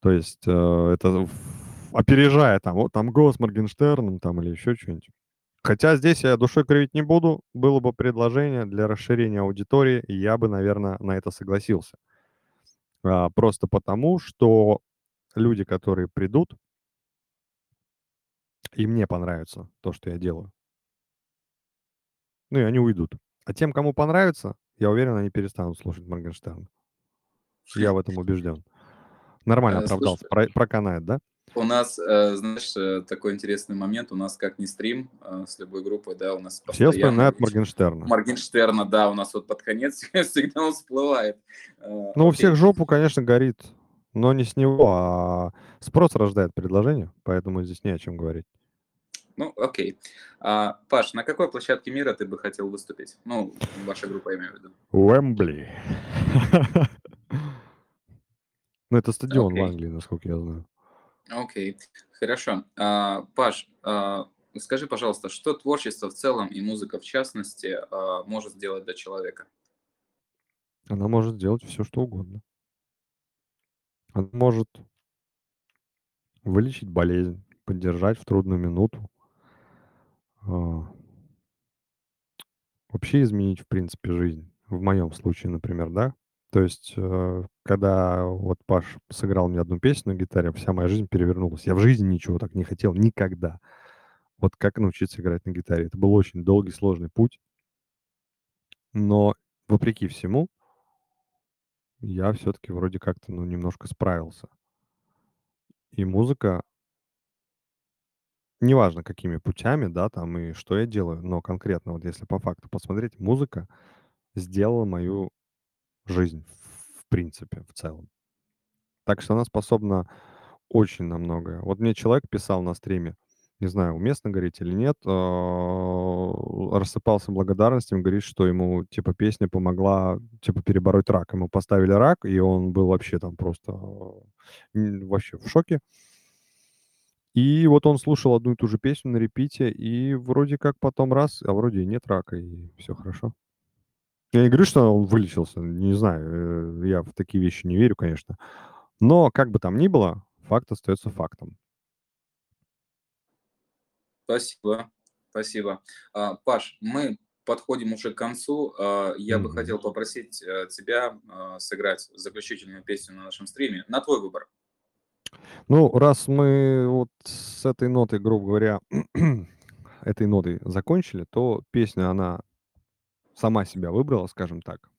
То есть э, это опережая там, вот там Го с Моргенштерном там или еще что-нибудь. Хотя здесь я душой кривить не буду. Было бы предложение для расширения аудитории, и я бы, наверное, на это согласился. А, просто потому, что люди, которые придут, им не понравится то, что я делаю. Ну и они уйдут. А тем, кому понравится, я уверен, они перестанут слушать Моргенштерна. Я в этом убежден. Нормально Э, оправдался. Про- проканает, да? У нас, э, знаешь, э, такой интересный момент. У нас как не стрим э, с любой группой, да, у нас Все вспоминают Моргенштерна. Моргенштерна, да, у нас вот под конец всегда он всплывает. Ну, у всех жопу, конечно, горит, но не с него, а спрос рождает предложение, поэтому здесь не о чем говорить. Ну, окей. А, Паш, на какой площадке мира ты бы хотел выступить? Ну, ваша группа, я имею в виду. Уэмбли. Ну, это стадион в. Англии, насколько я знаю. Окей, хорошо. А, Паш, а, скажи, пожалуйста, что творчество в целом и музыка в частности а, может сделать для человека? Она может сделать все, что угодно. Она может вылечить болезнь, поддержать в трудную минуту. Вообще изменить, в принципе, жизнь. В моем случае, например, да? То есть, э, когда вот Паш сыграл мне одну песню на гитаре, вся моя жизнь перевернулась. Я в жизни ничего так не хотел, никогда. Вот как научиться играть на гитаре. Это был очень долгий, сложный путь. Но, вопреки всему, я все-таки вроде как-то, ну, немножко справился. И музыка, неважно какими путями, да, там и что я делаю, но конкретно вот если по факту посмотреть, музыка сделала мою жизнь, в принципе, в целом. Так что она способна очень на многое. Вот мне человек писал на стриме, не знаю, уместно говорить или нет, а, рассыпался благодарностями, говорит, что ему, типа, песня помогла, типа, перебороть рак. Ему поставили рак, и он был вообще там просто вообще в шоке. И вот он слушал одну и ту же песню на репите, и вроде как потом раз, а вроде и нет рака, и все хорошо. Я не говорю, что он вылечился, не знаю, э, я в такие вещи не верю, конечно. Но как бы там ни было, факт остается фактом. Спасибо, спасибо. А, Паш, мы подходим уже к концу. А, Я бы Мгм. хотел попросить э, тебя а, сыграть заключительную песню на нашем стриме. На твой выбор. Ну, раз мы вот с этой нотой, грубо говоря, этой нотой закончили, то песня, она сама себя выбрала, скажем так.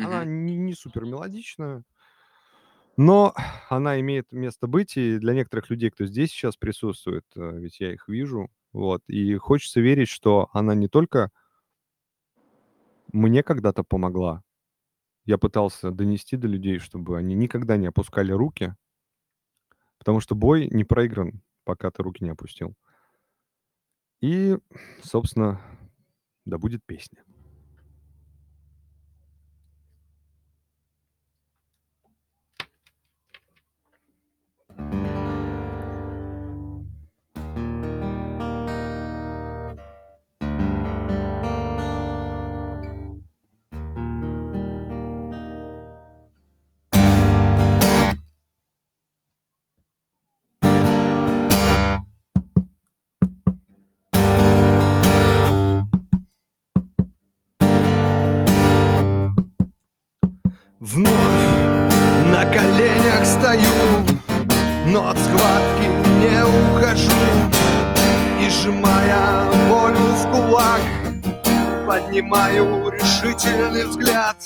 Она Мгм. не, не супер мелодичная, но она имеет место быть, и для некоторых людей, кто здесь сейчас присутствует, э, ведь я их вижу, вот, и хочется верить, что она не только мне когда-то помогла, я пытался донести до людей, чтобы они никогда не опускали руки, потому что бой не проигран, пока ты руки не опустил. И, собственно, да будет песня. Вновь на коленях стою, но от схватки не ухожу. И сжимая волю в кулак, поднимаю решительный взгляд.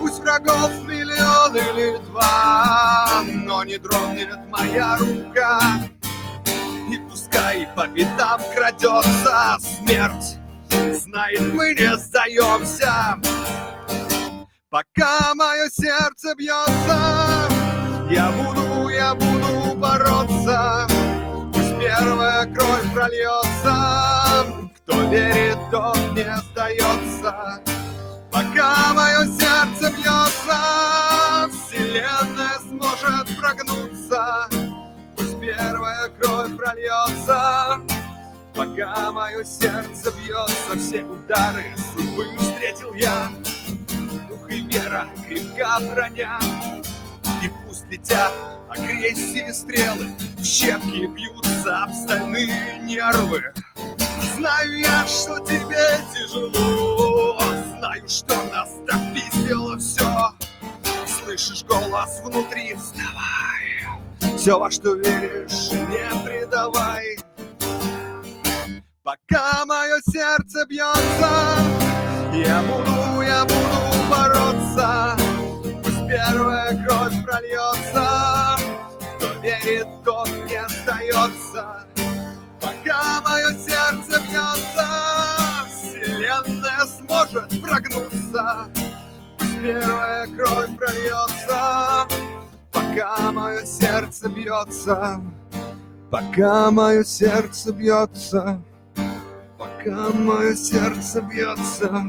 Пусть врагов миллион или два, но не дрогнет моя рука. И пускай по пятам крадется смерть, знает, мы не сдаемся. Пока мое сердце бьется, я буду, я буду бороться. Пусть первая кровь прольется, кто верит, тот не сдается. Пока мое сердце бьется, вселенная сможет прогнуться. Пусть первая кровь прольется, пока мое сердце бьется, все удары судьбы встретил я и вера, крепка броня. И пусть летят агрессии стрелы, в щепки бьются об стальные нервы. Знаю я, что тебе тяжело, знаю, что нас так все. Слышишь голос внутри, вставай, все, во что веришь, не предавай. Пока мое сердце бьется, я буду, я буду бороться. Пусть первая кровь прольется, кто верит, тот не остается. Пока мое сердце бьется, вселенная сможет прогнуться. Пусть первая кровь прольется, пока мое сердце бьется. Пока мое сердце бьется пока мое сердце бьется,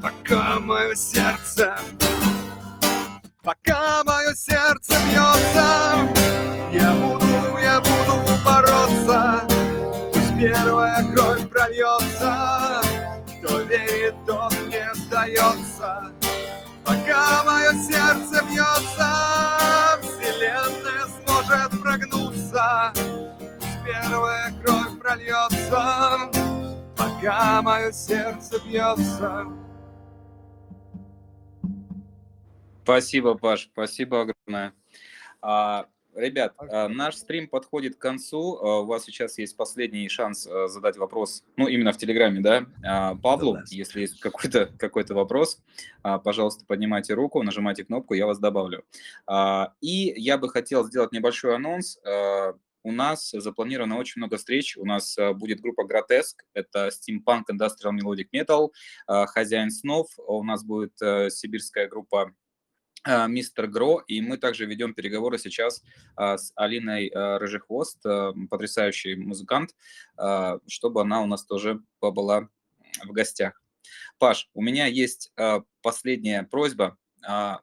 пока мое сердце, пока мое сердце бьется, я буду, я буду бороться, пусть первая кровь прольется, кто верит, тот не сдается. Пока мое сердце бьется, вселенная сможет прогнуться, пусть первая кровь прольется, пока мое сердце бьется. Спасибо, Паш, спасибо огромное. А, ребят, а, наш стрим подходит к концу. А, у вас сейчас есть последний шанс а, задать вопрос, ну, именно в Телеграме, да, а, Павлу, Да. если есть какой-то какой вопрос, а, пожалуйста, поднимайте руку, нажимайте кнопку, я вас добавлю. А, и я бы хотел сделать небольшой анонс. А, у нас запланировано очень много встреч. У нас а, будет группа Grotesque, это Steampunk Industrial Melodic Metal, а, Хозяин снов. У нас будет а, сибирская группа Мистер Гро, и мы также ведем переговоры сейчас с Алиной Рыжехвост, потрясающий музыкант, чтобы она у нас тоже побыла в гостях. Паш, у меня есть последняя просьба.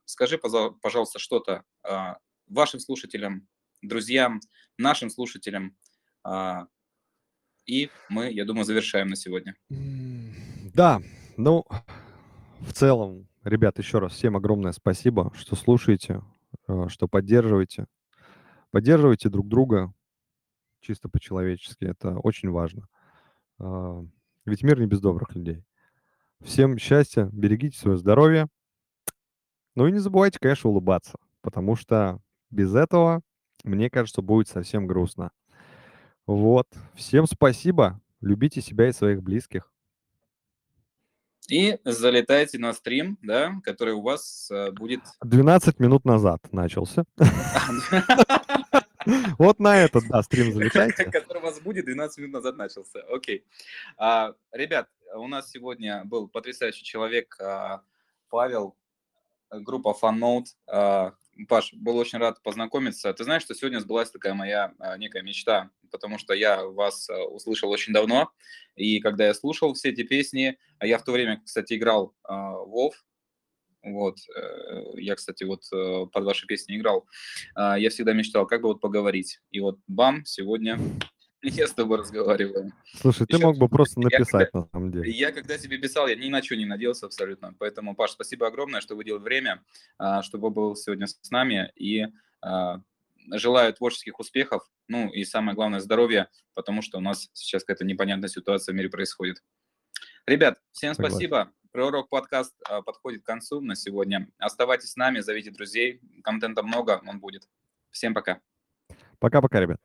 Скажи, пожалуйста, что-то вашим слушателям, друзьям, нашим слушателям, а, и мы, я думаю, завершаем на сегодня. Да, ну, в целом, ребят, еще раз всем огромное спасибо, что слушаете, э, что поддерживаете. Поддерживайте друг друга чисто по-человечески, это очень важно. А, Ведь мир не без добрых людей. Всем счастья, берегите свое здоровье. Ну и не забывайте, конечно, улыбаться, потому что без этого, мне кажется, будет совсем грустно. Вот. Всем спасибо. Любите себя и своих близких. И залетайте на стрим, да, который у вас а, будет 12 минут назад начался. Вот на этот, да, стрим залетайте. который у вас будет 12 минут назад начался. Окей. А, ребят, у нас сегодня был потрясающий человек а, Павел, э, группа FunNote. Паш, был очень рад познакомиться. Ты знаешь, что сегодня сбылась такая моя а, некая мечта, потому что я вас а, услышал очень давно, и когда я слушал все эти песни, а я в то время, кстати, играл а, в WoW, вот, э, я, кстати, вот э, под ваши песни играл. Я всегда мечтал, как бы вот поговорить. И вот бам, сегодня я с тобой разговариваю. Слушай, ты мог бы просто я когда- написать на самом деле. Я когда тебе писал, я ни на что не надеялся абсолютно. Поэтому, Паш, спасибо огромное, что выделил время, а, чтобы был сегодня с нами. И а, желаю творческих успехов, ну и самое главное здоровья, потому что у нас сейчас какая-то непонятная ситуация в мире происходит. Ребят, всем Согласен. спасибо. Пророк подкаст а, подходит к концу на сегодня. Оставайтесь с нами, зовите друзей. Контента много, он будет. Всем пока. Пока-пока, ребят.